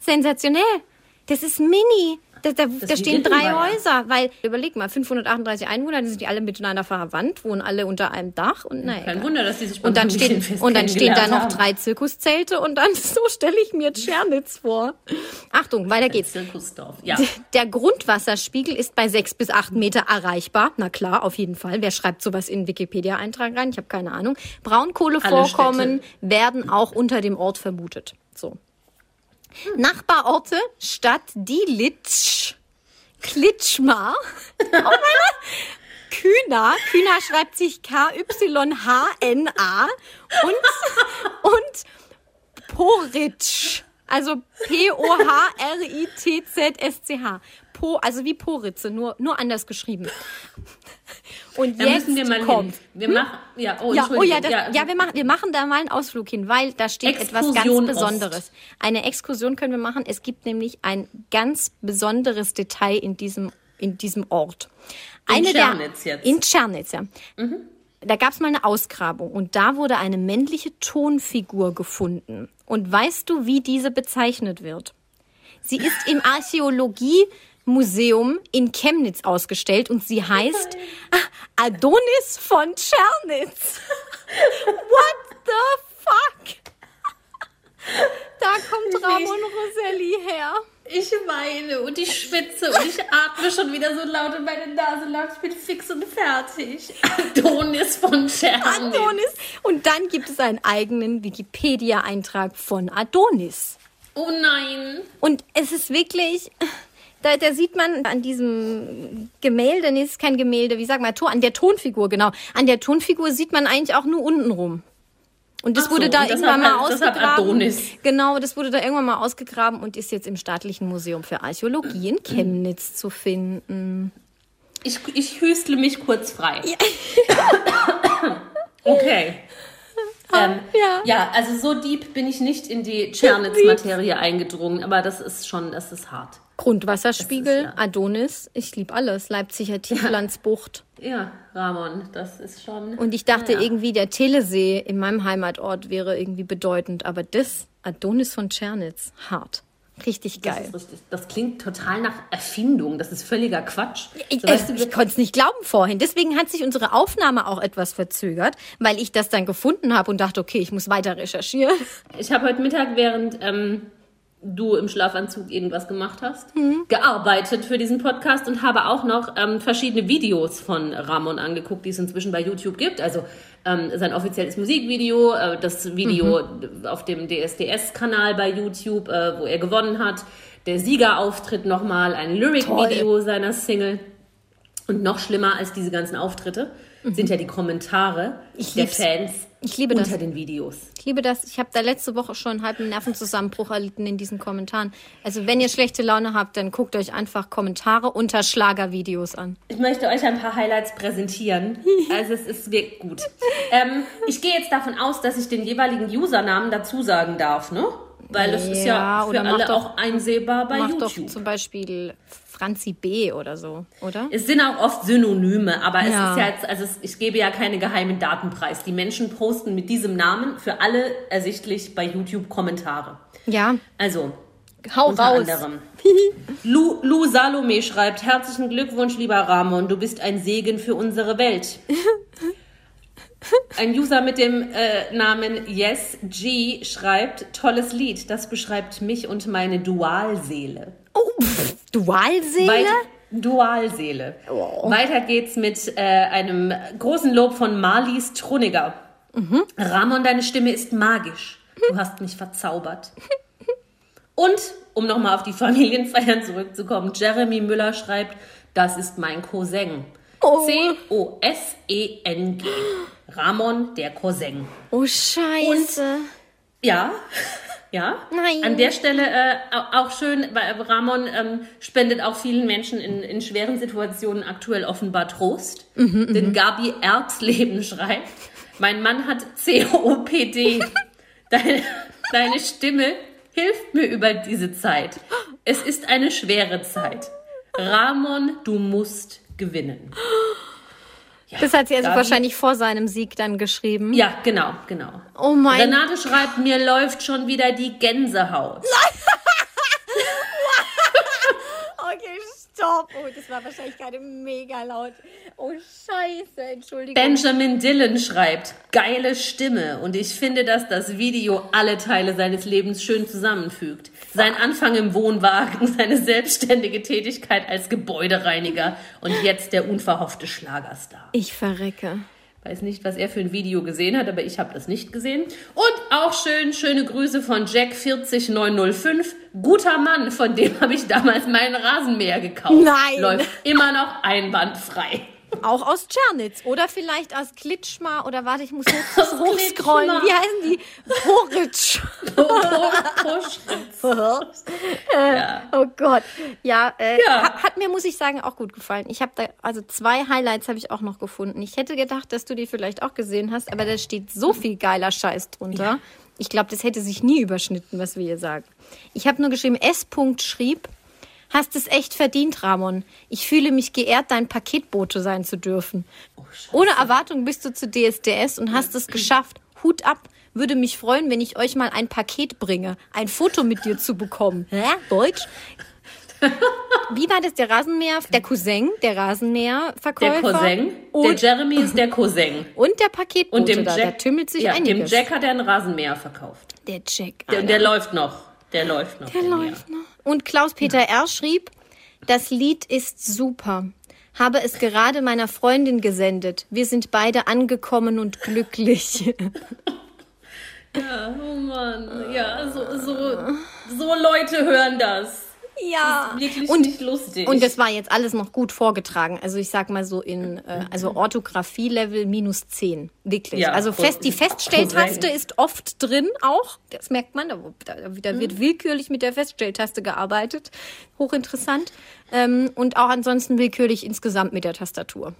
sensationell. Das ist mini. Da, da, da stehen drei. Häuser, weil, überleg mal, 538 Einwohner, die sind die alle miteinander verwandt, wohnen alle unter einem Dach und naja. Kein Wunder, dass die sich Und dann, stehen, und dann stehen da noch haben. drei Zirkuszelte und dann, so stelle ich mir Tschernitz vor. Achtung, weiter geht's. Zirkusdorf. Ja. Der Grundwasserspiegel ist bei sechs bis acht Meter erreichbar. Na klar, auf jeden Fall. Wer schreibt sowas in Wikipedia-Eintrag rein? Ich habe keine Ahnung. Braunkohlevorkommen werden auch unter dem Ort vermutet. So. Nachbarorte Stadt Dilitzsch, Klitschmar, Kühner. Kühner schreibt sich K-Y-H-N-A und, und Poritsch. Also P-O-H-R-I-T-Z-S-C-H. Po, also wie Poritze, nur, nur anders geschrieben. Und Da jetzt wir kommt. hin. Wir machen, ja, oh, Ja, oh ja, das, ja, wir, machen, wir machen da mal einen Ausflug hin, weil da steht etwas ganz Exkursion Ost. Besonderes. Eine Exkursion können wir machen. Es gibt nämlich ein ganz besonderes Detail in diesem, in diesem Ort. In Eine Tschernitz der, jetzt. Mhm. In Tschernitz, ja. Da gab es mal eine Ausgrabung und da wurde eine männliche Tonfigur gefunden. Und weißt du, wie diese bezeichnet wird? Sie ist im Archäologiemuseum in Chemnitz ausgestellt und sie heißt Adonis von Tschernitz. What the fuck? Da kommt Ramon Roselli her. Ich weine und ich schwitze und ich atme schon wieder so laut in meine Nase lang. Ich bin fix und fertig. Adonis von Tschernitz. Adonis. Und dann gibt es einen eigenen Wikipedia-Eintrag von Adonis. Oh nein. Und es ist wirklich, da, da sieht man an diesem Gemälde, nee, es ist kein Gemälde, wie sagt man, Ton- an der Tonfigur, genau. An der Tonfigur sieht man eigentlich auch nur unten rum. Und das so, wurde da irgendwann mal deshalb ausgegraben. Adonis. Genau, das wurde da irgendwann mal ausgegraben und ist jetzt im Staatlichen Museum für Archäologie in Chemnitz zu finden. Ich, ich hüstle mich kurz frei. okay. Ähm, ja. ja, also so deep bin ich nicht in die Tschernitz-Materie eingedrungen, aber das ist schon, das ist hart. Grundwasserspiegel, Das ist, Adonis, ich liebe alles. Leipziger Tieflandsbucht. Ja, Ramon, das ist schon. Und ich dachte naja. irgendwie, der Telesee in meinem Heimatort wäre irgendwie bedeutend. Aber das, Adonis von Tschernitz, hart. Richtig Das, geil. ist richtig. das klingt total nach Erfindung. Das ist völliger Quatsch. Ich, So, weißt du, ich konnte es nicht glauben vorhin. Deswegen hat sich unsere Aufnahme auch etwas verzögert, weil ich das dann gefunden habe und dachte, okay, ich muss weiter recherchieren. Ich habe heute Mittag, während ähm, du im Schlafanzug irgendwas gemacht hast, Mhm. gearbeitet für diesen Podcast und habe auch noch ähm, verschiedene Videos von Ramon angeguckt, die es inzwischen bei YouTube gibt. Also ähm, sein offizielles Musikvideo, äh, das Video Mhm. auf dem DSDS-Kanal bei YouTube, äh, wo er gewonnen hat, der Siegerauftritt nochmal, ein Lyric-Video seiner Single. Und noch schlimmer als diese ganzen Auftritte sind ja die Kommentare Mhm. Ich der lieb's. Fans Ich liebe unter das. den Videos. Ich liebe das. Ich habe da letzte Woche schon einen halben Nervenzusammenbruch erlitten in diesen Kommentaren. Also wenn ihr schlechte Laune habt, dann guckt euch einfach Kommentare unter Schlagervideos an. Ich möchte euch ein paar Highlights präsentieren. Also es ist wirklich gut. Ähm, ich gehe jetzt davon aus, dass ich den jeweiligen Usernamen dazu sagen darf, ne? Weil das ist ja Ja, für alle doch- auch einsehbar bei YouTube. doch zum Beispiel Franzi B. oder so, oder? Es sind auch oft Synonyme, aber es Ja. ist ja jetzt, also es, ich gebe ja keine geheimen Daten preis. Die Menschen posten mit diesem Namen für alle ersichtlich bei YouTube Kommentare. Ja, Also, hau unter raus. anderem. Lu, Lu Salome schreibt, herzlichen Glückwunsch, lieber Ramon, du bist ein Segen für unsere Welt. Ein User mit dem äh, Namen YesG schreibt, tolles Lied, das beschreibt mich und meine Dualseele. Oh, pff, Dualseele? Weit, Dualseele. Weiter geht's mit äh, einem großen Lob von Marlies Truniger. Ramon, deine Stimme ist magisch. Du hast mich verzaubert. Und, um nochmal auf die Familienfeiern zurückzukommen, Jeremy Müller schreibt, das ist mein Cousin. Oh. C-O-S-E-N-G. Ramon, der Cousin. Oh, scheiße. Ja, ja. Nein. An der Stelle äh, au- auch schön, weil Ramon ähm, spendet auch vielen Menschen in, in schweren Situationen aktuell offenbar Trost. Mhm, Denn Gabi Erbsleben schreibt, mein Mann hat COPD. Deine, deine Stimme hilft mir über diese Zeit. Es ist eine schwere Zeit. Ramon, du musst gewinnen. Das hat sie also wahrscheinlich vor seinem Sieg dann geschrieben. Ja, genau, genau. Oh mein Renate schreibt, mir läuft schon wieder die Gänsehaut. Stopp. Oh, das war wahrscheinlich gerade mega laut. Oh, scheiße. Entschuldigung. Benjamin Dillon schreibt, geile Stimme und ich finde, dass das Video alle Teile seines Lebens schön zusammenfügt. Sein Anfang im Wohnwagen, seine selbstständige Tätigkeit als Gebäudereiniger und jetzt der unverhoffte Schlagerstar. Ich verrecke. Weiß nicht, was er für ein Video gesehen hat, aber ich habe das nicht gesehen. Und auch schön, schöne Grüße von Jack40905. Guter Mann, von dem habe ich damals meinen Rasenmäher gekauft. Nein. Läuft immer noch einwandfrei. Auch aus Tschernitz oder vielleicht aus Klitschmar oder warte, ich muss hoch, hochscrollen. Wie heißen die? Horitsch. ja. Oh Gott. Ja, äh, Ja. Hat, hat mir, muss ich sagen, auch gut gefallen. Ich habe da, also zwei Highlights habe ich auch noch gefunden. Ich hätte gedacht, dass du die vielleicht auch gesehen hast, aber da steht so viel geiler Scheiß drunter. Ich glaube, das hätte sich nie überschnitten, was wir hier sagen. Ich habe nur geschrieben, S. schrieb, hast es echt verdient, Ramon. Ich fühle mich geehrt, dein Paketbote sein zu dürfen. Ohne Erwartung bist du zu DSDS und hast es geschafft. Hut ab. Würde mich freuen, wenn ich euch mal ein Paket bringe, ein Foto mit dir zu bekommen. Hä? Deutsch? Wie war das? Der Rasenmäher, der Cousin, der Rasenmäherverkäufer. Der Cousin. Der Und, Jeremy ist der Cousin. und der Paketbote Und dem Jack, da tümmelt sich ja, dem einiges. Jack hat er einen Rasenmäher verkauft. der Jack. Der, der läuft noch. Der läuft noch. Der Mäher. läuft noch. Und Klaus-Peter R. schrieb, das Lied ist super. Habe es gerade meiner Freundin gesendet. Wir sind beide angekommen und glücklich. Ja, oh Mann. Ja, so, so, so Leute hören das. Ja. Wirklich Und nicht lustig. Und das war jetzt alles noch gut vorgetragen. Also ich sag mal so in äh, also Orthographie-Level minus 10. Wirklich. Ja, also fest, die. Feststelltaste ist oft drin auch. Das merkt man. Da, da, Mhm. wird willkürlich mit der Feststelltaste gearbeitet. Hochinteressant. Ähm, und auch ansonsten willkürlich insgesamt mit der Tastatur.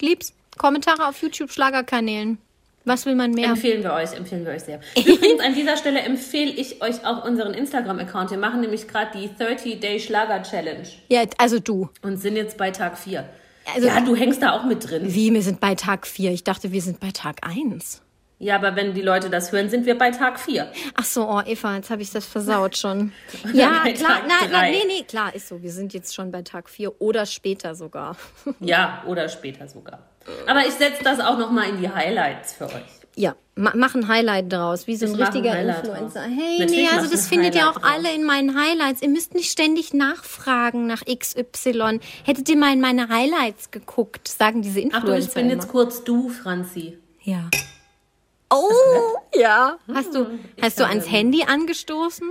Lieb's. Kommentare auf YouTube-Schlagerkanälen. Was will man mehr? Empfehlen wir euch, empfehlen wir euch sehr. Übrigens, an dieser Stelle empfehle ich euch auch unseren Instagram-Account. Wir machen nämlich gerade die 30-Day-Schlager-Challenge Ja, also du. und sind jetzt bei Tag 4. Also- ja, du hängst da auch mit drin. Wie, wir sind bei Tag 4. Ich dachte, wir sind bei Tag 1. Ja, aber wenn die Leute das hören, sind wir bei Tag 4. Ach so, oh Eva, jetzt habe ich das versaut schon. ja, klar, na, drei. nee, nee, klar, ist so. Wir sind jetzt schon bei Tag 4 oder später sogar. Ja, oder später sogar. Aber ich setze das auch nochmal in die Highlights für euch. ja, ma mach ein Highlight draus, wie so ein Ich ein richtiger Highlight Influencer. draus. Hey, Natürlich nee, also das ein findet ihr auch draus. alle in meinen Highlights. Ihr müsst nicht ständig nachfragen nach XY. Hättet ihr mal in meine Highlights geguckt, sagen diese Ach Influencer du, ich bin immer. jetzt kurz du, Franzi. Ja. Oh, ja. Hast du, hast du ans Handy angestoßen?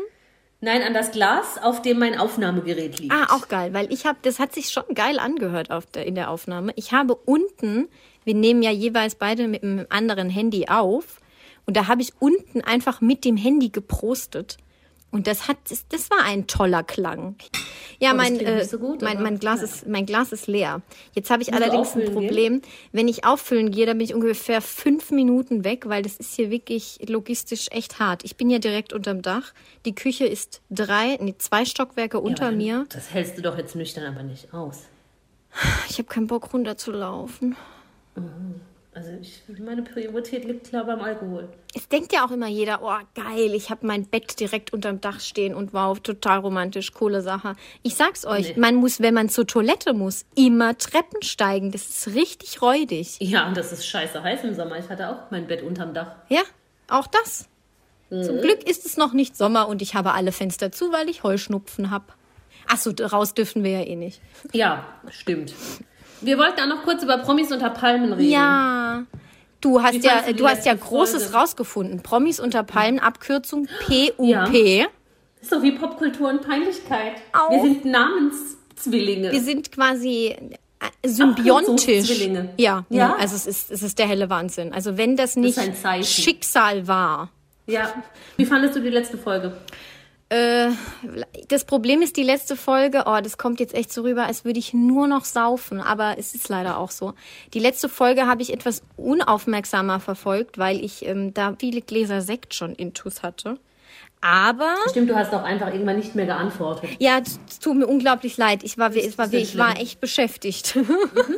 Nein, an das Glas, auf dem mein Aufnahmegerät liegt. Ah, auch geil, weil ich habe, das hat sich schon geil angehört auf der, in der Aufnahme. Ich habe unten, wir nehmen ja jeweils beide mit einem anderen Handy auf, und da habe ich unten einfach mit dem Handy geprostet. Und das hat, das, war ein toller Klang. Ja, Oh, mein, äh, so gut, mein, mein, Glas ja. ist, mein Glas ist leer. Jetzt habe ich Musst du allerdings ein auffüllen gehen? Problem. Wenn ich auffüllen gehe, dann bin ich ungefähr fünf Minuten weg, weil das ist hier wirklich logistisch echt hart. Ich bin ja direkt unterm Dach. Die Küche ist drei, nee, zwei Stockwerke unter aber mir. Das hältst du doch jetzt nüchtern aber nicht aus. Ich habe keinen Bock runterzulaufen. Also ich, meine Priorität liegt klar beim Alkohol. Es denkt ja auch immer jeder, oh geil, ich habe mein Bett direkt unterm Dach stehen und wow, total romantisch, coole Sache. Ich sag's euch, Nee. man muss, wenn man zur Toilette muss, immer Treppen steigen. Das ist richtig räudig. Ja, und das ist scheiße heiß im Sommer. Ich hatte auch mein Bett unterm Dach. Ja, auch das. Mhm. Zum Glück ist es noch nicht Sommer und ich habe alle Fenster zu, weil ich Heuschnupfen habe. Ach so, raus dürfen wir ja eh nicht. Ja, stimmt. Wir wollten auch noch kurz über Promis unter Palmen reden. Ja. Du hast Wie ja, du du hast ja Großes Folge? rausgefunden. Promis unter Palmen, Abkürzung PUP. Ja. Ist so wie Popkultur und Peinlichkeit. Auch. Wir sind Namenszwillinge. Wir sind quasi äh, symbiontisch. Ja, Ja? Also es ist, es ist der helle Wahnsinn. Also wenn das nicht Zeichen. Schicksal war. ja. Wie fandest du die letzte Folge? Äh, das Problem ist die letzte Folge, oh, das kommt jetzt echt so rüber, als würde ich nur noch saufen, aber es ist leider auch so. Die letzte Folge habe ich etwas unaufmerksamer verfolgt, weil ich ähm, da viele Gläser Sekt schon intus hatte. Aber Stimmt, du hast auch einfach irgendwann nicht mehr geantwortet. ja, es tut mir unglaublich leid. Ich war, es war, ich war echt beschäftigt. Hm,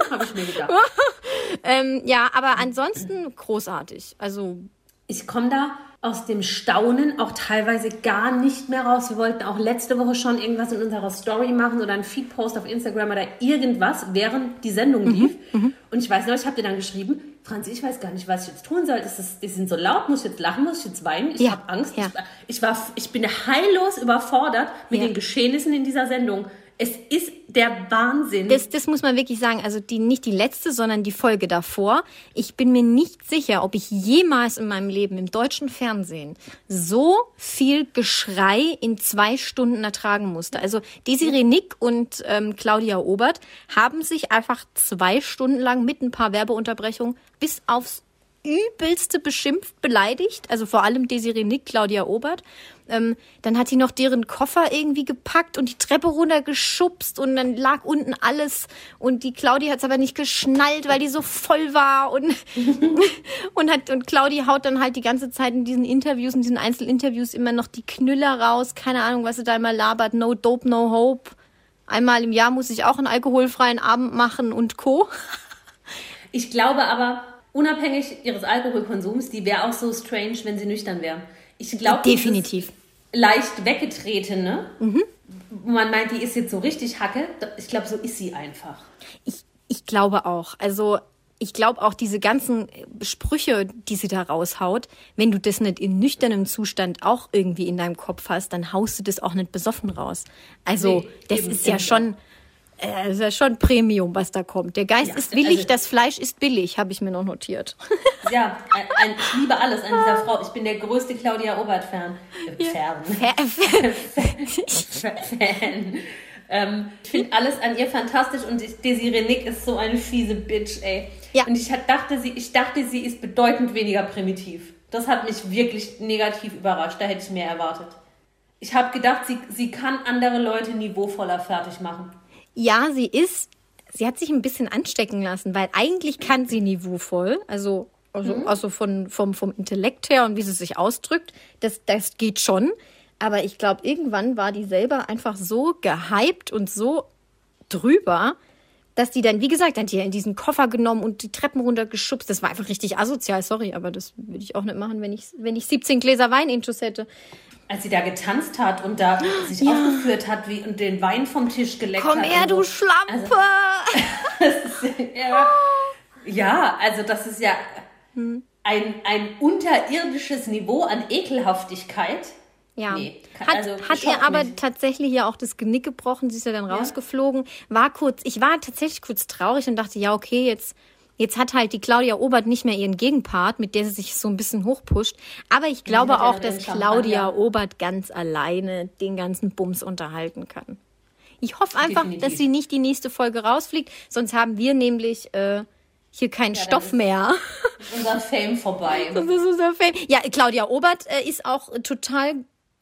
Habe ich mir gedacht. ähm, ja, aber ansonsten großartig. Also ich komme da aus dem Staunen auch teilweise gar nicht mehr raus. Wir wollten auch letzte Woche schon irgendwas in unserer Story machen oder einen Feed-Post auf Instagram oder irgendwas, während die Sendung lief. Und ich weiß noch, ich habe dir dann geschrieben, Franzi, ich weiß gar nicht, was ich jetzt tun soll. Das ist, die sind so laut, muss ich jetzt lachen, muss ich jetzt weinen? Ich Ja, habe Angst. ja. Ich, war, ich bin heillos überfordert mit Ja. den Geschehnissen in dieser Sendung. Es ist der Wahnsinn. Das, das muss man wirklich sagen. Also die, nicht die letzte, sondern die Folge davor. Ich bin mir nicht sicher, ob ich jemals in meinem Leben im deutschen Fernsehen so viel Geschrei in zwei Stunden ertragen musste. Also Desiree Nick und ähm, Claudia Obert haben sich einfach zwei Stunden lang mit ein paar Werbeunterbrechungen bis aufs übelste beschimpft, beleidigt. Also vor allem Desiree Nick, Claudia Obert. Ähm, dann hat sie noch deren Koffer irgendwie gepackt und die Treppe runtergeschubst und dann lag unten alles und die Claudia hat es aber nicht geschnallt, weil die so voll war und und hat und Claudia haut dann halt die ganze Zeit in diesen Interviews, in diesen Einzelinterviews immer noch die Knüller raus, keine Ahnung, was sie da immer labert, no dope, no hope. Einmal im Jahr muss ich auch einen alkoholfreien Abend machen und Co. Ich glaube aber, unabhängig ihres Alkoholkonsums, die wäre auch so strange, wenn sie nüchtern wäre. Ich glaube, Definitiv. leicht weggetretene, wo man meint, die ist jetzt so richtig Hacke. Ich glaube, so ist sie einfach. Ich, ich glaube auch. Also ich glaube auch diese ganzen Sprüche, die sie da raushaut, wenn du das nicht in nüchternem Zustand auch irgendwie in deinem Kopf hast, dann haust du das auch nicht besoffen raus. Also Nee, das ist ja schon, äh, das ist ja schon Premium, was da kommt. Der Geist Ja, ist willig, also- das Fleisch ist billig, habe ich mir noch notiert. Ja, ein, ein, ich liebe alles an dieser Frau. Ich bin der größte Claudia Obert-Fan. Äh, Fan. Fan. Ähm, ich finde alles an ihr fantastisch und ich- Desiree Nick ist so eine fiese Bitch, ey. Ja. Und ich dachte, sie, ich dachte, sie ist bedeutend weniger primitiv. Das hat mich wirklich negativ überrascht. Da hätte ich mehr erwartet. Ich habe gedacht, sie, sie kann andere Leute niveauvoller fertig machen. Ja, sie ist, sie hat sich ein bisschen anstecken lassen, weil eigentlich kann sie niveauvoll, also, also, also von, vom, vom Intellekt her und wie sie sich ausdrückt, das, das geht schon. Aber ich glaube, irgendwann war die selber einfach so gehypt und so drüber, dass die dann, wie gesagt, hat die in diesen Koffer genommen und die Treppen runtergeschubst. Das war einfach richtig asozial, sorry, aber das würde ich auch nicht machen, wenn ich, wenn ich 17 Gläser Wein intus hätte. Als sie da getanzt hat und da sich aufgeführt hat wie, und den Wein vom Tisch geleckt Komm hat. her, und du so. Schlampe! Ja, ja also das ist ja ein, ein unterirdisches Niveau an Ekelhaftigkeit. Ja. Nee, kann- hat also hat ihr aber mich. tatsächlich ja auch das Genick gebrochen. Sie ist ja dann rausgeflogen. War kurz, ich war tatsächlich kurz traurig und dachte, ja, okay, jetzt, jetzt hat halt die Claudia Obert nicht mehr ihren Gegenpart, mit der sie sich so ein bisschen hochpusht. Aber ich glaube ja auch, dass Claudia Champagner. Obert ganz alleine den ganzen Bums unterhalten kann. Ich hoffe einfach, Definitiv. dass sie nicht die nächste Folge rausfliegt, sonst haben wir nämlich äh, hier keinen dann Stoff ist- mehr. Unser Fame vorbei. Das ist unser Fan. Ja, Claudia Obert äh, ist auch total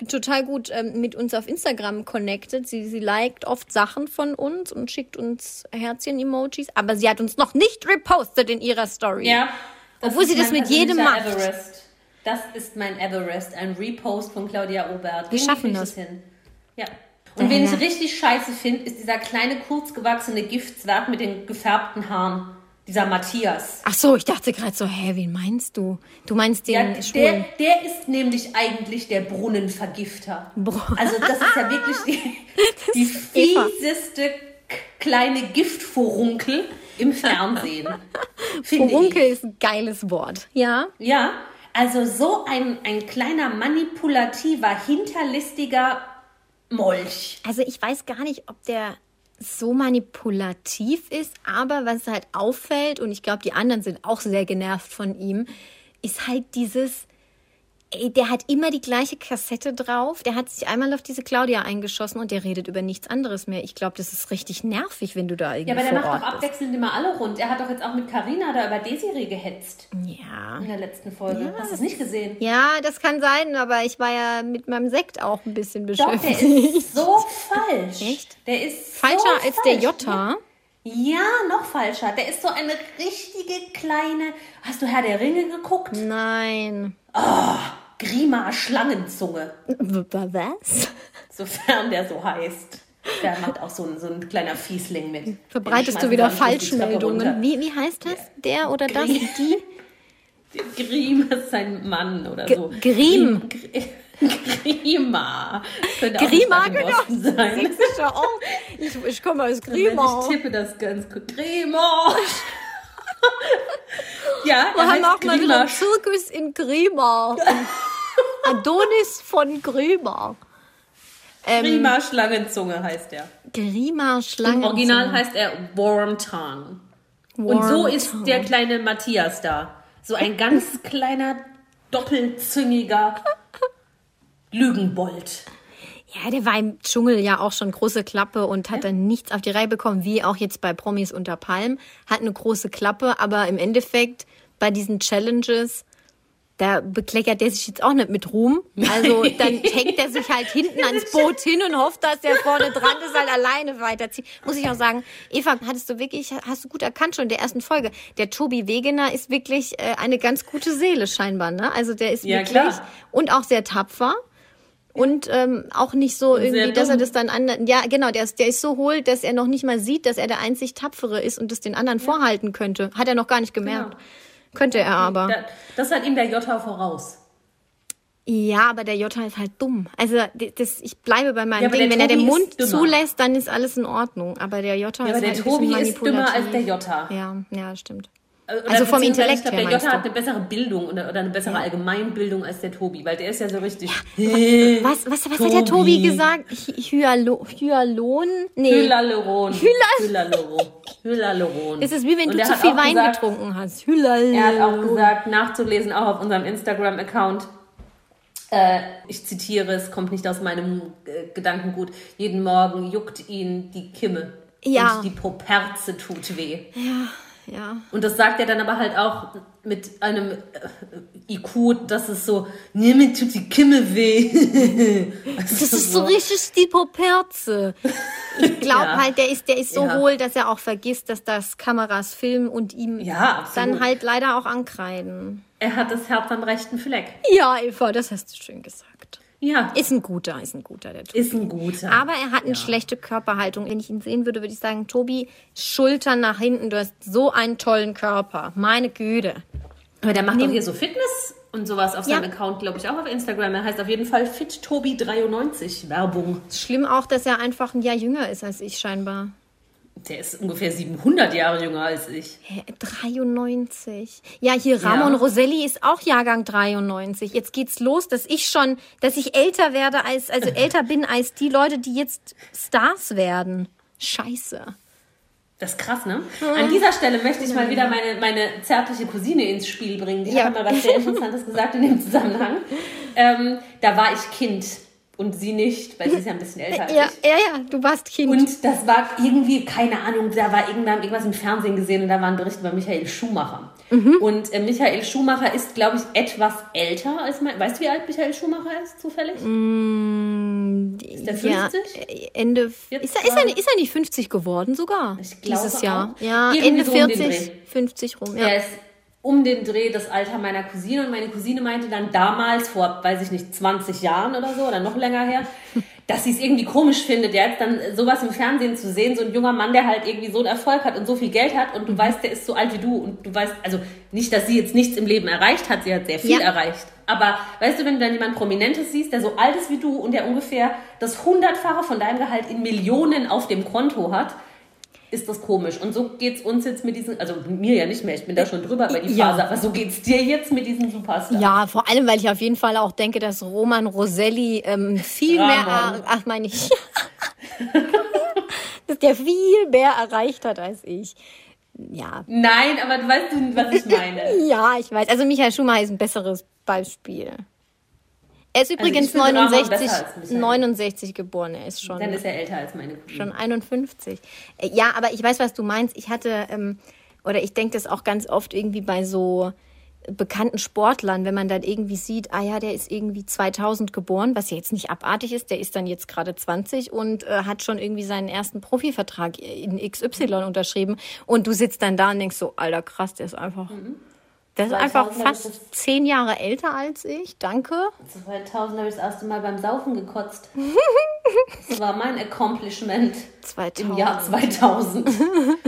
total gut ähm, mit uns auf Instagram connected. Sie, sie liked oft Sachen von uns und schickt uns Herzchen-Emojis, aber sie hat uns noch nicht repostet in ihrer Story. Ja. Obwohl sie das mit jedem macht. Everest. Das ist mein Everest, ein Repost von Claudia Obert. Wir schaffen das. hin. Ja. Und wen ich richtig scheiße finde, ist dieser kleine, kurzgewachsene Giftzwerg mit den gefärbten Haaren. Dieser Matthias. Ach so, ich dachte gerade so, hä, wen meinst du? Du meinst den Ja, der, Schwulen? der ist nämlich eigentlich der Brunnenvergifter. Br- Also das ist ja wirklich die, die fieseste kleine Giftfurunkel im Fernsehen. Ich. ist ein geiles Wort. Ja, Ja, also so ein, ein kleiner manipulativer, hinterlistiger Molch. Also ich weiß gar nicht, ob der so manipulativ ist, aber was halt auffällt, und ich glaube, die anderen sind auch sehr genervt von ihm, ist halt dieses, ey, der hat immer die gleiche Kassette drauf, der hat sich einmal auf diese Claudia eingeschossen und der redet über nichts anderes mehr. Ich glaube, das ist richtig nervig, wenn du da irgendwie Ja, aber der macht Ort doch bist. abwechselnd immer alle rund. Er hat doch jetzt auch mit Carina da über Desiree gehetzt Ja. in der letzten Folge. Hast du es nicht gesehen? Ja, das kann sein, aber ich war ja mit meinem Sekt auch ein bisschen Doch, der beschäftigt. ist so falsch. Echt? Der ist Falscher so als der falsch. Jota. Ja, noch falscher. Der ist so eine richtige kleine. Hast du Herr der Ringe geguckt? Nein. Grima Schlangenzunge, Was? sofern der so heißt. Der macht auch so ein, so ein kleiner Fiesling mit. Verbreitest du wieder Falschmeldungen? Wie, wie heißt das? Der oder das? Gri- Die? Griem ist sein Mann oder G so. Griem. Grima. Könnte Grima, genau. Sein. Sächsischer Ort. Ich, ich komme aus Grima. Ich tippe das ganz gut. Grima. ja, Wir haben auch mal wieder einen. Zirkus in Grima. Adonis von Grima. Ähm, Grima Schlangenzunge heißt er. Grima Im Schlangen. Original heißt er Warm Tongue. Und so ist der kleine Matthias da. So ein ganz kleiner, doppelzüngiger Lügenbold. Ja, der war im Dschungel ja auch schon große Klappe und hat dann nichts auf die Reihe bekommen, wie auch jetzt bei Promis unter Palm. Hat eine große Klappe, aber im Endeffekt bei diesen Challenges, da bekleckert der sich jetzt auch nicht mit Ruhm. Also dann hängt er sich halt hinten ans Boot hin und hofft, dass der vorne dran ist, halt alleine weiterzieht. Muss ich auch sagen, Eva, hattest du wirklich, hast du gut erkannt schon in der ersten Folge. Der Tobi Wegener ist wirklich äh, eine ganz gute Seele scheinbar, ne? Also der ist Ja, wirklich klar. und auch sehr tapfer. Und ähm, auch nicht so irgendwie, dass er das dann anderen. Ja, genau, der ist, der ist so hohl, dass er noch nicht mal sieht, dass er der einzig Tapfere ist und das den anderen vorhalten könnte. Hat er noch gar nicht gemerkt. Genau. Könnte er aber. Da- Das hat ihm der Jota voraus. Ja, aber der Jota ist halt dumm. Also das, ich bleibe bei meinem Ja, Ding. Wenn er den Mund zulässt, dann ist alles in Ordnung. Aber der Jota Ja, ist aber der halt Tobi ist dümmer als der Jota. Ja, ja, stimmt. Oder Also vom Intellekt her, Der Jota hat eine bessere Bildung oder, oder eine bessere Allgemeinbildung als der Tobi, weil der ist ja so richtig. Was, was, was hat der Tobi gesagt? Hy- Hyalo, Hyalon? Nee. Hyaluron. Hyaluron. Hyaluron. Es ist wie wenn Und du zu viel Wein gesagt, getrunken hast. Hyalon. Er hat auch gesagt, nachzulesen, auch auf unserem Instagram-Account. Äh, ich zitiere, es kommt nicht aus meinem äh, Gedankengut. Jeden Morgen juckt ihn die Kimme. Ja. Und die Poperze tut weh. Ja. Und das sagt er dann aber halt auch mit einem äh, IQ, dass es so, nee, mir tut die Kimme weh. Das ist so richtig die Poperze. Ich glaube Ja. halt, der ist, der ist so Ja. hohl, dass er auch vergisst, dass das Kameras filmen und ihm Ja, dann halt leider auch ankreiden. Er hat das Herz am rechten Fleck. Ja, Eva, das hast du schön gesagt. Ja, Ist ein guter, ist ein guter, der Tobi. ist ein guter. Aber er hat eine schlechte Körperhaltung. Wenn ich ihn sehen würde, würde ich sagen, Tobi, Schultern nach hinten, du hast so einen tollen Körper. Meine Güte. Aber der macht doch hier so Fitness und sowas auf Ja. seinem Account, glaube ich, auch auf Instagram. Er heißt auf jeden Fall FitTobi93. Werbung. Schlimm auch, dass er einfach ein Jahr jünger ist als ich scheinbar. Der ist ungefähr 700 Jahre jünger als ich. Hä, 93. Ja, hier Ramon Ja. Roselli ist auch Jahrgang 93. Jetzt geht's los, dass ich schon, dass ich älter werde als, also älter bin als die Leute, die jetzt Stars werden. Scheiße. Das ist krass, ne? An dieser Stelle möchte ich mal wieder meine, meine zärtliche Cousine ins Spiel bringen. Die Ja. hat mal was sehr Interessantes gesagt in dem Zusammenhang. Ähm, da war ich Kind und sie nicht, weil sie ist ja ein bisschen älter als Ja, ich. ja, ja, du warst Kind. Und das war irgendwie, keine Ahnung, da war irgendwann irgendwas im Fernsehen gesehen und da war ein Bericht über Michael Schumacher. Mhm. Und äh, Michael Schumacher ist, glaube ich, etwas älter als mein. Weißt du, wie alt Michael Schumacher ist, zufällig? ist der 50? ja, äh, Ende, Jetzt ist er, ist, er, ist er nicht 50 geworden sogar? Ich glaube dieses Jahr. auch. Ja, Irgendwie Ende so um den 40, Dreh. 50 rum, ja. Er ist um den Dreh das Alter meiner Cousine und meine Cousine meinte dann damals, vor, weiß ich nicht, 20 Jahren oder so oder noch länger her, dass sie es irgendwie komisch findet, jetzt dann sowas im Fernsehen zu sehen, so ein junger Mann, der halt irgendwie so einen Erfolg hat und so viel Geld hat und du weißt, der ist so alt wie du und du weißt, also nicht, dass sie jetzt nichts im Leben erreicht hat, sie hat sehr viel Ja. erreicht. Aber weißt du, wenn du dann jemand Prominentes siehst, der so alt ist wie du und der ungefähr das Hundertfache von deinem Gehalt in Millionen auf dem Konto hat, ist das komisch. Und so geht's uns jetzt mit diesen, also mir ja nicht mehr, ich bin da schon drüber bei die Ja. Phase, aber so geht's dir jetzt mit diesen Superstars. Ja, vor allem, weil ich auf jeden Fall auch denke, dass Roman Roselli ähm, viel Ramon. mehr, ach meine ich, dass der viel mehr erreicht hat als ich. Ja, Nein, aber du weißt, du, was ich meine. ja, ich weiß. Also Michael Schumacher ist ein besseres Beispiel. Er ist übrigens Also ich finde Ramon 69, besser als Michael. 69 geboren. Er ist schon Dann ist er älter als meine Cousine. schon 51. Äh, Ja, aber ich weiß, was du meinst. Ich hatte, ähm, oder ich denke das auch ganz oft irgendwie bei so bekannten Sportlern, wenn man dann irgendwie sieht, ah ja, der ist irgendwie 2000 geboren, was ja jetzt nicht abartig ist, der ist dann jetzt gerade 20 und äh, hat schon irgendwie seinen ersten Profivertrag in XY unterschrieben und du sitzt dann da und denkst so, alter krass, der ist einfach, der ist einfach 2000 ist fast zehn Jahre älter als ich, danke. 2000 habe ich das erste Mal beim Saufen gekotzt. Das war mein Accomplishment 2000. im Jahr 2000.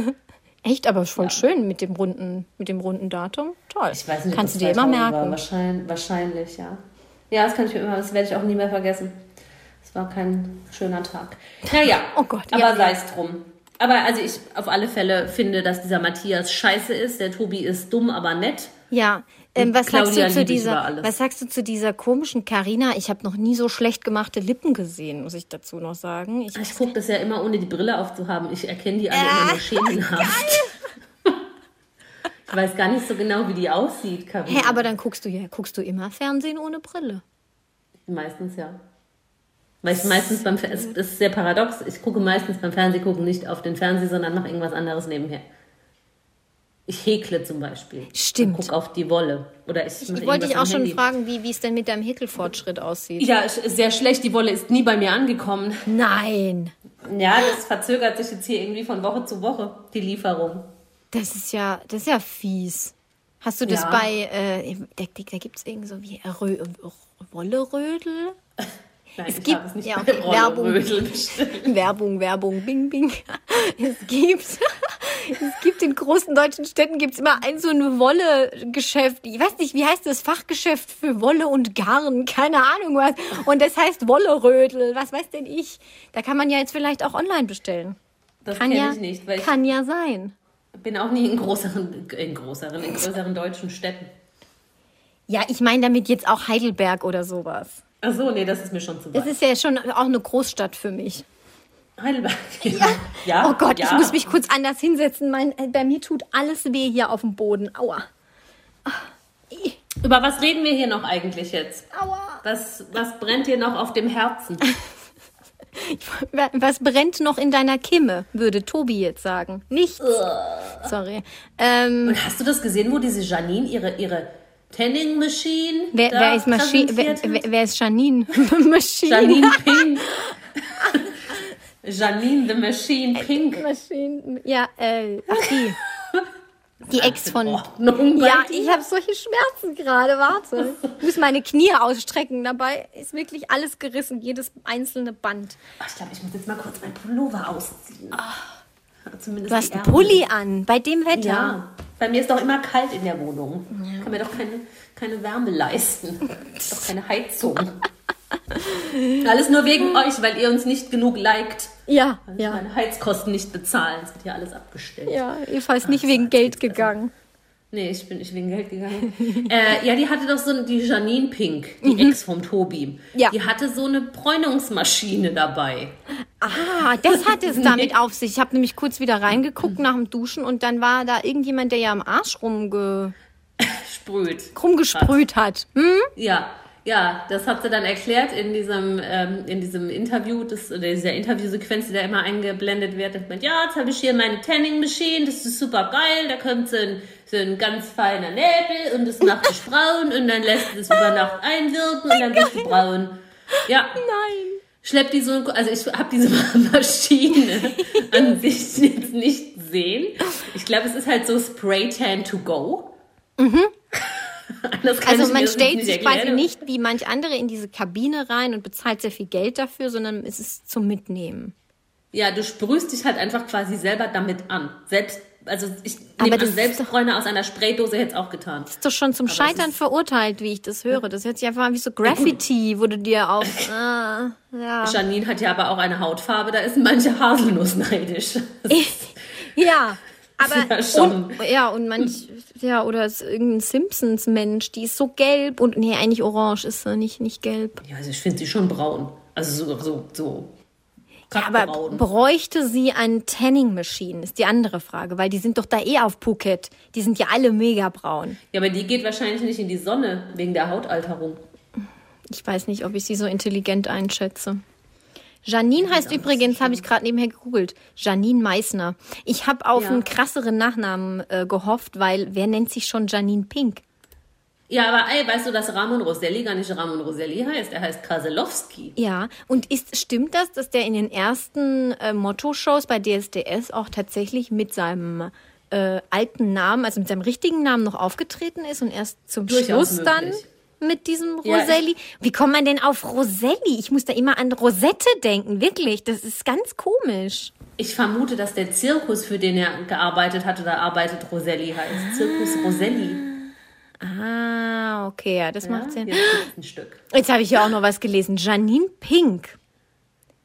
Echt, aber voll schön mit dem runden, mit dem runden Datum. Toll. Ich weiß nicht, Kannst du das dir immer 2000 War. merken. Wahrscheinlich, wahrscheinlich, ja. Ja, das kann ich mir immer, das werde ich auch nie mehr vergessen. Es war kein schöner Tag. Naja, Oh Gott, aber ja. sei es drum. Aber also ich auf alle Fälle finde, dass dieser Matthias scheiße ist. Der Tobi ist dumm, aber nett. Ja, ähm, was sagst du zu dieser, was sagst du zu dieser komischen Carina? Ich habe noch nie so schlecht gemachte Lippen gesehen, muss ich dazu noch sagen. Ich, Ich gucke das ja immer, ohne die Brille aufzuhaben. Ich erkenne die alle immer nur schemenhaft. ich weiß gar nicht so genau, wie die aussieht, Carina. hä, aber dann guckst du ja, guckst du immer Fernsehen ohne Brille. Meistens ja. Weil ich meistens beim es ist sehr paradox. Ich gucke meistens beim Fernsehgucken nicht auf den Fernseher, sondern mache irgendwas anderes nebenher. Ich häkle zum Beispiel. Stimmt. Und gucke auf die Wolle. Oder ich, Ich wollte dich auch schon Handy. fragen, wie wie es denn mit deinem Häkelfortschritt aussieht. Ja, sehr schlecht. Die Wolle ist nie bei mir angekommen. Nein, Ja, das verzögert sich jetzt hier irgendwie von Woche zu Woche, die Lieferung. das ist ja, das ist ja fies. Hast du das Ja. bei, äh, da, da gibt es irgendwie so wie Rö Wollerödel? Nein, Es ich gibt- es nicht ja, okay, Werbung. Werbung, Werbung, bing, bing. Es gibt, es gibt in großen deutschen Städten gibt's immer ein so ein Wolle-Geschäft. Ich weiß nicht, wie heißt das? Fachgeschäft für Wolle und Garn. Keine Ahnung was. Und das heißt Wollerödel. Was weiß denn ich? Da kann man ja jetzt vielleicht auch online bestellen. Das Kann kenne ja, ich nicht, weil kann ja sein. ich bin auch nie in größeren, in größeren, in größeren deutschen Städten. Ja, ich meine damit jetzt auch Heidelberg oder sowas. Ach so, nee, das ist mir schon zu Das weit. ist ja schon auch eine Großstadt für mich. Heidelberg. Ja. ja. Oh Gott, ja. ich muss mich kurz anders hinsetzen. Mein, äh, bei mir tut alles weh hier auf dem Boden. Aua. Über was reden wir hier noch eigentlich jetzt? Aua. Was, was brennt dir noch auf dem Herzen? Was brennt noch in deiner Kimme, würde Tobi jetzt sagen. Nichts. Sorry. Ähm, Und hast du das gesehen, wo diese Janine ihre, ihre Tanning Machine wer, wer, ist Maschi wer, wer, ist Janine? Maschine. Janine Pink. Janine the Machine Pink. Maschine. Ja, äh, ach die. Die Ex von. Ordnung Ja, ich habe solche Schmerzen gerade. Warte. Ich muss meine Knie ausstrecken. Dabei ist wirklich alles gerissen, jedes einzelne Band. Ach, ich glaube, ich muss jetzt mal kurz meinen Pullover ausziehen. Zumindest Du hast einen. Pulli an, bei dem Wetter. Ja. Bei mir ist doch immer kalt in der Wohnung. Ich kann mir doch keine, keine Wärme leisten. Ist doch keine Heizung. Alles nur wegen euch, weil ihr uns nicht genug liked. Ja, Also ja. meine Heizkosten nicht bezahlen. Es wird ja alles abgestellt. Ja, Eva ist nicht wegen Geld gegangen. Nee, ich bin nicht wegen Geld gegangen. äh, ja, die hatte doch so die Janine Pink, die Ex vom Tobi. Mhm. Ja. Die hatte so eine Bräunungsmaschine dabei. Ah, das hat es damit auf sich. Ich habe nämlich kurz wieder reingeguckt nach dem Duschen und dann war da irgendjemand, der ja am Arsch rumge Sprüht. rumgesprüht hat. Hm? Ja, ja, das hat sie dann erklärt in diesem, ähm, in diesem Interview, das, oder dieser Interviewsequenz, die da immer eingeblendet wird. Das meint, ja, jetzt habe ich hier meine Tanning Machine, das ist super geil, da kommt so ein, so ein ganz feiner Nebel und das macht dich braun und dann lässt es über Nacht einwirken und dann bist du braun. Ja, Nein. schleppt die so, also ich habe diese Maschine an sich jetzt nicht sehen. Ich glaube, es ist halt so Spray Tan to go. Ich Also man stellt nicht sich quasi erklären. nicht wie manch andere in diese Kabine rein und bezahlt sehr viel Geld dafür, sondern es ist zum Mitnehmen. Ja, du sprühst dich halt einfach quasi selber damit an. Selbst, also ich Aber nehme das an, Selbstbräuner aus einer Spraydose hätte es auch getan. Ist doch schon zum es Scheitern verurteilt, wie ich das höre. Das hört sich einfach an wie so Graffiti, wo du dir auf. Ah, ja. Janine hat ja aber auch eine Hautfarbe, da ist manche Haselnuss neidisch. Ja, aber Ja, schon. Und, ja und manch ja oder ist irgendein Simpsons Mensch, die ist so gelb und nee eigentlich orange ist sie nicht nicht gelb. Ja, also ich finde sie schon braun. Also so, so, so. Aber kackbraun. bräuchte sie einen Tanning Machine ist die andere Frage, weil die sind doch da eh auf Phuket. Die sind ja alle mega braun. Ja, aber die geht wahrscheinlich nicht in die Sonne wegen der Hautalterung. Ich weiß nicht, ob ich sie so intelligent einschätze. Janine heißt übrigens, habe ich gerade nebenher gegoogelt, Janine Meissner. Ich habe auf Ja. einen krasseren Nachnamen äh, gehofft, weil wer nennt sich schon Janine Pink? Ja, aber ey, weißt du, dass Ramon Roselli gar nicht Ramon Roselli heißt? Er heißt Kaselowski. Ja, und ist, stimmt das, dass der in den ersten äh, Motto-Shows bei DSDS auch tatsächlich mit seinem äh, alten Namen, also mit seinem richtigen Namen noch aufgetreten ist und erst zum Durchaus Schluss dann? Mit diesem Ja, Roselli. Wie kommt man denn auf Roselli? Ich muss da immer an Rosette denken, wirklich. Das ist ganz komisch. Ich vermute, dass der Zirkus, für den er gearbeitet hat oder arbeitet, Roselli heißt. Zirkus Roselli. Ah, okay, ja, das Ja, macht Sinn. jetzt gibt's ein Stück. Jetzt habe ich ja auch noch was gelesen. Janine Pink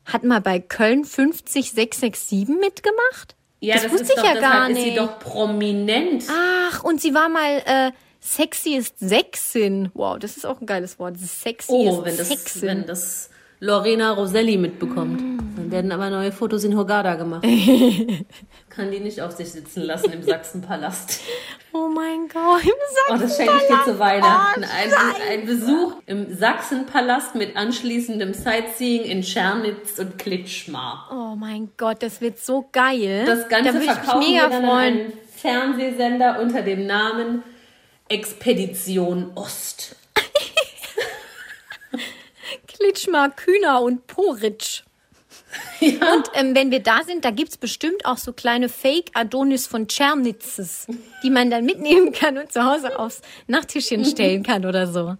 hat mal bei Köln 50667 mitgemacht. Ja, das, das, wusste ist ich doch, ja gar ist nicht. sie doch prominent. Ach, und sie war mal äh, Sexiest Sexin. Wow, das ist auch ein geiles Wort. Sexiest Oh, wenn das, Sexin. wenn das Lorena Roselli mitbekommt. Dann werden aber neue Fotos in Hurghada gemacht. Kann die nicht auf sich sitzen lassen im Sachsenpalast. Oh mein Gott, im Oh, das schenke ich dir zu Weihnachten. Oh, Ein, ein Besuch im Sachsenpalast mit anschließendem Sightseeing in Schernitz und Klitschmar. Oh mein Gott, das wird so geil. Das Ganze da würde ich mich mega freuen. einen Fernsehsender unter dem Namen Expedition Ost. Klitschmar, Kühner und Poritsch. Und ähm, wenn wir da sind, da gibt's bestimmt auch so kleine Fake-Adonis von Tschernitzes, die man dann mitnehmen kann und zu Hause aufs Nachttischchen stellen kann oder so.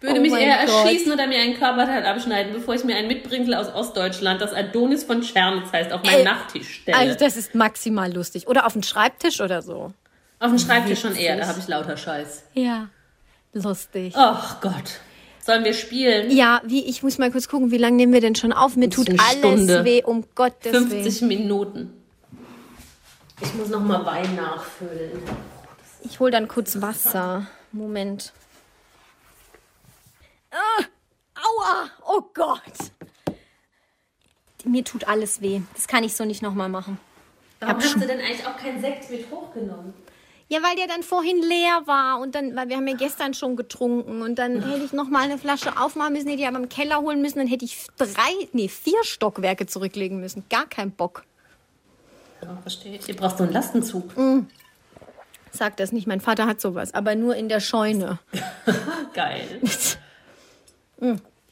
Würde Oh mich eher Gott. erschießen oder mir einen Körperteil abschneiden, bevor ich mir einen mitbringe aus Ostdeutschland, das Adonis von Schernitz heißt, auf meinen Äh, Nachttisch stelle. Also das ist maximal lustig. Oder auf den Schreibtisch oder so. Auf dem Schreibtisch schon eher, da habe ich lauter Scheiß. Ja, lustig. Ach Gott. Sollen wir spielen? Ja, wie, ich muss mal kurz gucken, wie lange nehmen wir denn schon auf? Mir tut alles Stunde. weh, um Gottes 50 Willen. Minuten. Ich muss noch mal Wein nachfüllen. Ich hol dann kurz Wasser. Moment. Ah, aua, oh Gott. Mir tut alles weh. Das kann ich so nicht nochmal machen. Warum hast schon- du denn eigentlich auch keinen Sekt mit hochgenommen? Ja, weil der dann vorhin leer war und dann, weil wir haben ja gestern schon getrunken und dann hätte ich noch mal eine Flasche aufmachen müssen, hätte ich aber im Keller holen müssen, dann hätte ich drei, nee, vier Stockwerke zurücklegen müssen. Gar kein Bock. Ja, verstehe ich. Hier brauchst du einen Lastenzug. Sag das nicht, mein Vater hat sowas, aber nur in der Scheune. Geil.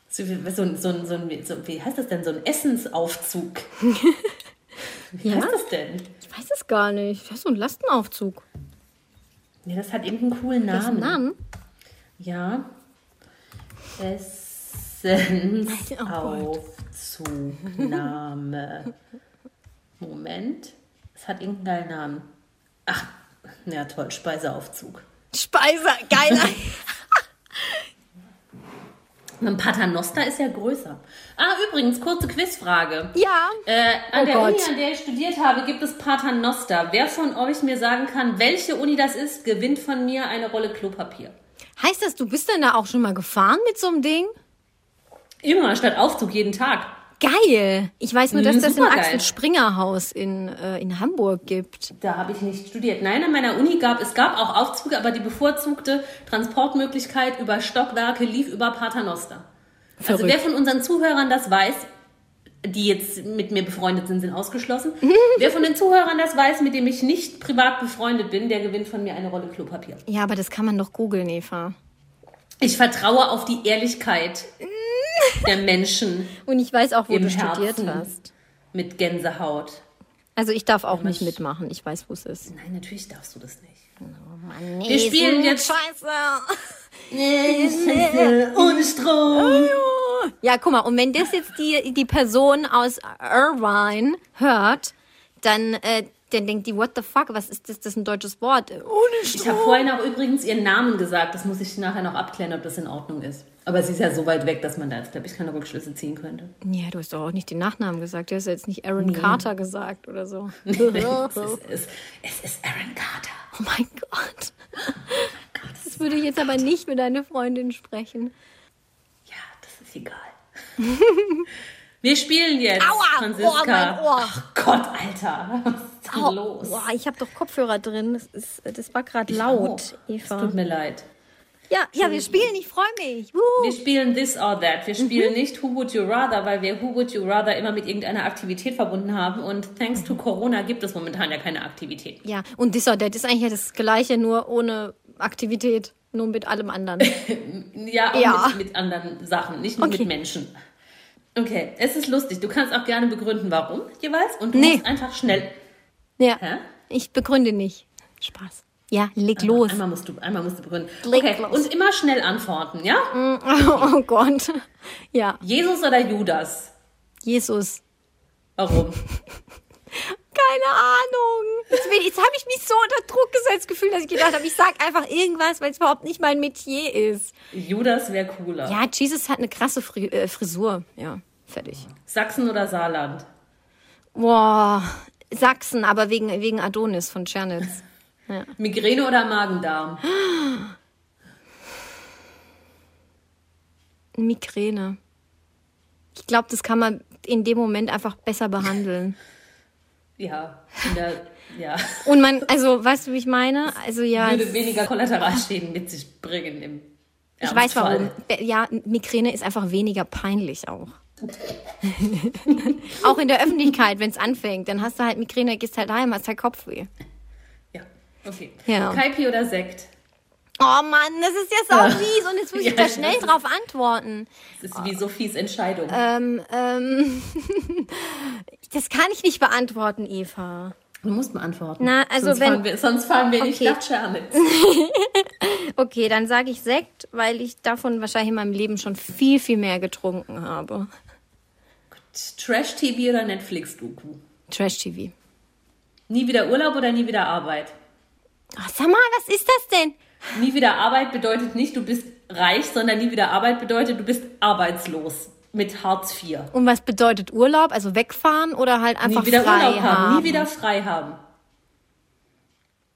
So, wie- so, ein- so, so, so, wie heißt das denn? So ein Essensaufzug. Wie Ja? heißt das denn? Ich weiß es gar nicht. Das ist so ein Lastenaufzug. Ja, das hat irgendeinen coolen Das ist ein Namen. Namen? Ja. Essensaufzugnahme. Moment. Es hat irgendeinen geilen Namen. Ach, ja toll, Speiseaufzug. Speiser, geiler. Ein Paternoster ist ja größer. Ah, übrigens, kurze Quizfrage. ja. Äh, an Oh der Gott. Uni, an der ich studiert habe, gibt es Paternoster. Wer von euch mir sagen kann, welche Uni das ist, gewinnt von mir eine Rolle Klopapier. Heißt das, du bist dann da auch schon mal gefahren mit so einem Ding? Immer statt Aufzug jeden Tag. Geil. Ich weiß nur, dass Mhm, das im. Axel Springer Haus in, äh, in Hamburg gibt. Da habe ich nicht studiert. Nein, an meiner Uni gab es gab auch Aufzüge, aber die bevorzugte Transportmöglichkeit über Stockwerke lief über Paternoster. Also Verrückt. wer von unseren Zuhörern das weiß, die jetzt mit mir befreundet sind, sind ausgeschlossen. wer von den Zuhörern das weiß, mit dem ich nicht privat befreundet bin, der gewinnt von mir eine Rolle Klopapier. Ja, aber das kann man doch googeln, Eva. Ich vertraue auf die Ehrlichkeit der Menschen Und ich weiß auch, wo du studiert Herzen. hast. mit Gänsehaut. Also ich darf auch nicht ich- mitmachen. Ich weiß, wo es ist. Nein, natürlich darfst du das nicht. Mann, nee, Wir spielen jetzt- Scheiße. Ohne Strom. Ja, guck mal, und wenn das jetzt die, die Person aus Irvine hört, dann, äh, dann denkt die, what the fuck, was ist das? Das ist ein deutsches Wort. Ohne Ich habe vorhin auch übrigens ihren Namen gesagt. Das muss ich nachher noch abklären, ob das in Ordnung ist. Aber sie ist ja so weit weg, dass man da jetzt, glaube ich, keine Rückschlüsse ziehen könnte. Ja, du hast doch auch nicht den Nachnamen gesagt. Du hast ja jetzt nicht Aaron Carter gesagt oder so. es, ist, es ist Aaron Carter. Oh mein Gott. Das würde ich jetzt aber nicht mit deiner Freundin sprechen. Ja, das ist egal. Wir spielen jetzt, Aua, Franziska. Ohr, mein Ohr. Ach Gott, Alter. Was ist denn Oh, los? boah, ich habe doch Kopfhörer drin. Das, ist, das war gerade laut, auch. Es Eva. tut mir leid. Ja, ja, wir spielen. Ich freue mich. Wuhu. Wir spielen This or That. Wir spielen nicht Who Would You Rather, weil wir Who Would You Rather immer mit irgendeiner Aktivität verbunden haben. Und thanks to Corona gibt es momentan ja keine Aktivität. Ja, und This or That ist eigentlich ja das Gleiche, nur ohne Aktivität, nur mit allem anderen. Ja, auch Ja. Mit, mit anderen Sachen, nicht nur Okay. mit Menschen. Okay, es ist lustig. Du kannst auch gerne begründen, warum jeweils. Und du Nee. musst einfach schnell. Ja, Hä? ich begründe nicht. Spaß. Ja, leg los. Einmal musst du, einmal musst du begründen. Leg Okay, los. und immer schnell antworten, ja? Oh Gott. Ja, Jesus oder Judas? Jesus. Warum? Keine Ahnung. Jetzt, jetzt habe ich mich so unter Druck gesetzt gefühlt, dass ich gedacht habe, ich sag einfach irgendwas, weil es überhaupt nicht mein Metier ist. Judas wäre cooler. Ja, Jesus hat eine krasse äh, Frisur. Ja, fertig. Sachsen oder Saarland? Boah, Sachsen, aber wegen, wegen Adonis von Tschernitz. Migräne oder Magen-Darm? Migräne. Ich glaube, das kann man in dem Moment einfach besser behandeln. Ja, in der, ja. Und man, also, weißt du, wie ich meine? Also ja, Würde weniger Kollateralschäden mit sich bringen im ich weiß warum. Ja, Migräne ist einfach weniger peinlich auch. auch in der Öffentlichkeit, wenn es anfängt, dann hast du halt Migräne, gehst halt heim, hast halt Kopfweh. Okay. Ja. Kaipi oder Sekt? Oh Mann, das ist jetzt auch fies und jetzt muss ich Ja, da schnell drauf antworten. Das ist wie Sophies Entscheidung. Ähm, ähm, das kann ich nicht beantworten, Eva. du musst beantworten. Na, also sonst, wenn- fahren wir, sonst fahren wir nicht Okay. nach Tschernitz. Okay, dann sage ich Sekt, weil ich davon wahrscheinlich in meinem Leben schon viel, viel mehr getrunken habe. Trash-TV oder Netflix-Doku? Trash-TV. Nie wieder Urlaub oder nie wieder Arbeit? Ach, sag mal, was ist das denn? Nie wieder Arbeit bedeutet nicht, du bist reich, sondern nie wieder Arbeit bedeutet, du bist arbeitslos mit Hartz IV. Und was bedeutet Urlaub? Also wegfahren oder halt einfach nie wieder frei Urlaub haben, haben? nie wieder frei haben.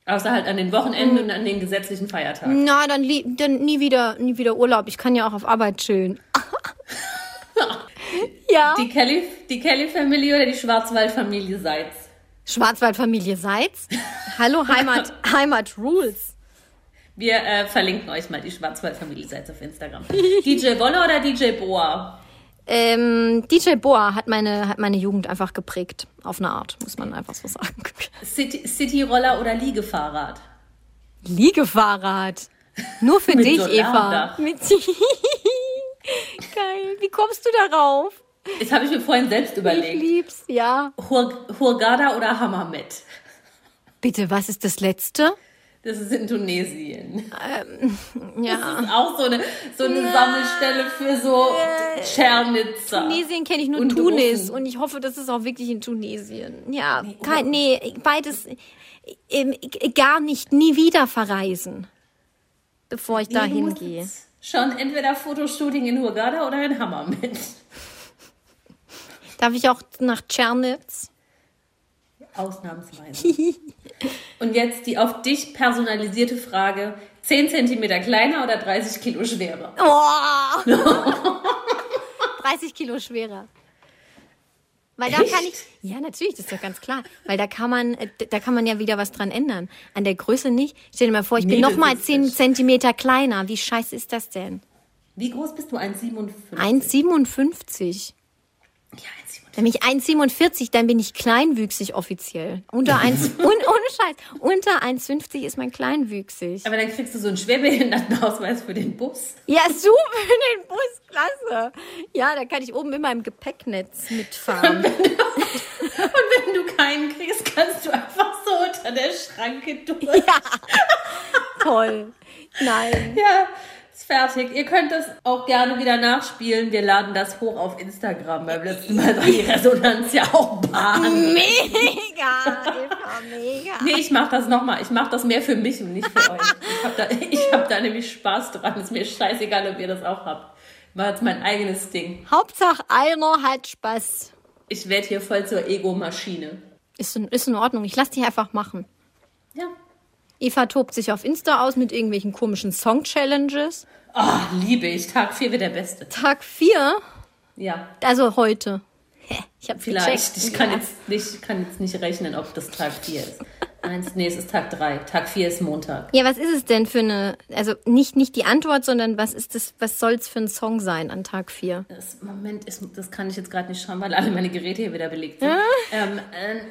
Außer halt an den Wochenenden und an den gesetzlichen Feiertagen. Na, dann, dann nie wieder, nie wieder Urlaub. Ich kann ja auch auf Arbeit chillen. ja. Die Kelly, die Kelly Family oder die Schwarzwald-Familie Seitz? Schwarzwaldfamilie Seitz. Hallo Heimat, Heimat Rules. Wir äh, verlinken euch mal die Schwarzwald-Familie Seitz auf Instagram. DJ Wolle oder DJ Boa? Ähm, DJ Boa hat meine, hat meine Jugend einfach geprägt. Auf eine Art, muss man einfach so sagen. City- City-Roller oder Liegefahrrad? Liegefahrrad. Nur für dich. Eva. Mit Geil. Wie kommst du darauf? Das habe ich mir vorhin selbst Ich überlegt. lieb's, ja. Hur Hurghada oder Hammamet? Bitte, was ist das letzte? Das ist in Tunesien. Ja. Das ist auch so eine, so eine Sammelstelle für so Tschernitzer. Tunesien kenne ich nur Und Tunis Russen. und ich hoffe, das ist auch wirklich in Tunesien. Ja, kein, nee, beides ähm, gar nicht, nie wieder verreisen, bevor ich da Nee, hingehe. Schon entweder Fotoshooting in Hurghada oder in Hammamet. Darf ich auch nach Tschernitz? Ausnahmsweise. Und jetzt die auf dich personalisierte Frage. 10 Zentimeter kleiner oder 30 Kilo schwerer? Oh. 30 Kilo schwerer. Weil da Echt? kann ich, ja natürlich, das ist doch ganz klar, weil da kann man, äh, da kann man ja wieder was dran ändern. An der Größe nicht. Stell dir mal vor, ich bin Nee, noch das mal ist 10 nicht. Zentimeter kleiner. Wie scheiße ist das denn? Wie groß bist du? 1,57? 1,57. Ja, 1,57. Dann bin ich 1,47, dann bin ich kleinwüchsig offiziell. Unter 1, un, ohne Scheiß, unter 1,50 ist man kleinwüchsig. Aber dann kriegst du so einen Schwerbehindertenausweis für den Bus. Ja, super für den Bus, klasse. Ja, da kann ich oben immer im Gepäcknetz mitfahren. Und wenn du keinen kriegst, kannst du einfach so unter der Schranke durch. Toll. Nein. Ja, ist fertig. Ihr könnt das auch gerne wieder nachspielen. Wir laden das hoch auf Instagram. Beim letzten Mal war die Resonanz ja auch Bahn. Mega, Eva, mega. Nee, ich mach das nochmal. Ich mach das mehr für mich und nicht für euch. Ich hab da, ich hab da nämlich Spaß dran. Ist mir scheißegal, ob ihr das auch habt. War jetzt mein eigenes Ding. Hauptsache einer hat Spaß. Ich werde hier voll zur Ego-Maschine. Ist in, ist in Ordnung. Ich lass dich einfach machen. Ja. Eva tobt sich auf Insta aus mit irgendwelchen komischen Song-Challenges. Oh, liebe ich. Tag 4 wird der beste. Tag 4, Ja, also heute. Ich hab's vielleicht. gecheckt. Ich kann Ja. jetzt nicht, kann jetzt nicht rechnen, ob das Tag 4 ist. Eins, nee, es ist Tag 3. Tag 4 ist Montag. Ja, was ist es denn für eine, also nicht, nicht die Antwort, sondern was ist das, was soll's für ein Song sein an Tag 4? Das Moment ist, das kann ich jetzt gerade nicht schauen, weil alle meine Geräte hier wieder belegt sind. Ähm,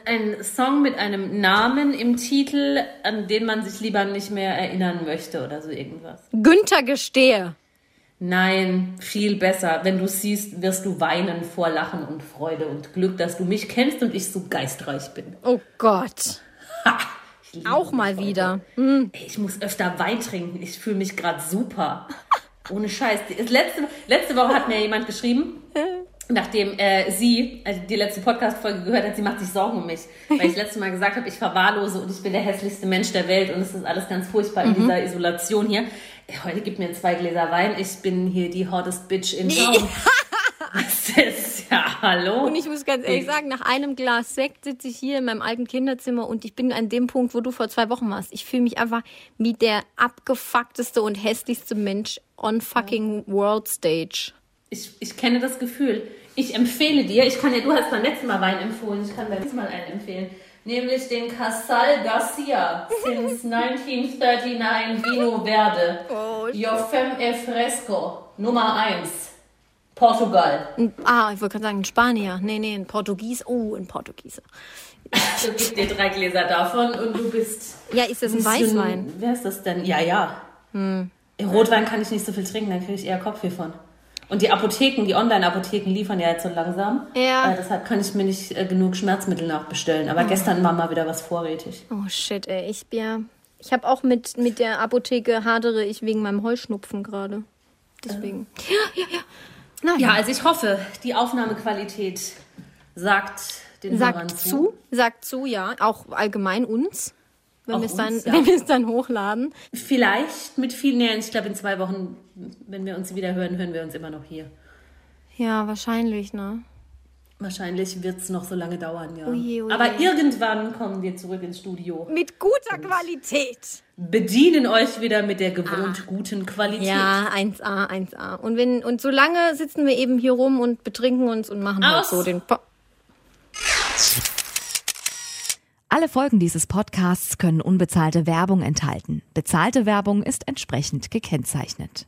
ein, ein Song mit einem Namen im Titel, an den man sich lieber nicht mehr erinnern möchte oder so irgendwas. Günther Gestehe. Nein, viel besser. Wenn du siehst, wirst du weinen vor Lachen und Freude und Glück, dass du mich kennst und ich so geistreich bin. Oh Gott. Ha! Auch mal wieder. Ey, ich muss öfter Wein trinken. Ich fühle mich gerade super. Ohne Scheiß. Letzte, letzte Woche hat mir jemand geschrieben, nachdem äh, sie also die letzte Podcast-Folge gehört hat, sie macht sich Sorgen um mich. Weil ich letztes Mal gesagt habe, ich verwahrlose und ich bin der hässlichste Mensch der Welt und es ist alles ganz furchtbar in dieser Isolation hier. Heute gibt mir zwei Gläser Wein. Ich bin hier die hottest Bitch in town. Das ist ja, hallo. Und ich muss ganz ehrlich sagen, nach einem Glas Sekt sitze ich hier in meinem alten Kinderzimmer und ich bin an dem Punkt, wo du vor zwei Wochen warst. Ich fühle mich einfach wie der abgefuckteste und hässlichste Mensch on fucking world stage. Ich, ich kenne das Gefühl. Ich empfehle dir, ich kann ja, du hast beim letzten Mal Wein empfohlen, ich kann beim letzten Mal einen empfehlen. Nämlich den Casal Garcia since 1939 Vino Verde. Oh, Your Femme e Fresco, Nummer 1. Portugal. Ah, ich wollte gerade sagen, ein Spanier. Nee, nee, ein Portugies. Oh, ein Portugieser. So gib dir drei Gläser davon und du bist. Ja, ist das ein Weißwein? Wer ist das denn? Ja, ja. Rotwein kann ich nicht so viel trinken, dann kriege ich eher Kopfweh von. Und die Apotheken, die Online-Apotheken liefern ja jetzt so langsam. Ja. Äh, deshalb kann ich mir nicht äh, genug Schmerzmittel nachbestellen. Aber gestern war mal wieder was vorrätig. Oh shit, ey. Ich, ja, ich habe auch mit, mit der Apotheke hadere ich wegen meinem Heuschnupfen gerade. Deswegen. Ja, ja, ja. Nein. Ja, also ich hoffe, die Aufnahmequalität sagt den Hörern Sagt zu, sagt zu, ja. Auch allgemein uns. Wenn wir es dann, ja. wenn wir es dann hochladen. Vielleicht mit viel näher. Ich glaube, in zwei Wochen, wenn wir uns wieder hören, hören wir uns immer noch hier. Ja, wahrscheinlich, ne? Wahrscheinlich wird es noch so lange dauern, ja. Oje, oje. Aber irgendwann kommen wir zurück ins Studio. Mit guter Qualität. Bedienen euch wieder mit der gewohnt guten Qualität. Ja, 1A, 1A. Und wenn, und so lange sitzen wir eben hier rum und betrinken uns und machen halt Aus. so den po Alle Folgen dieses Podcasts können unbezahlte Werbung enthalten. Bezahlte Werbung ist entsprechend gekennzeichnet.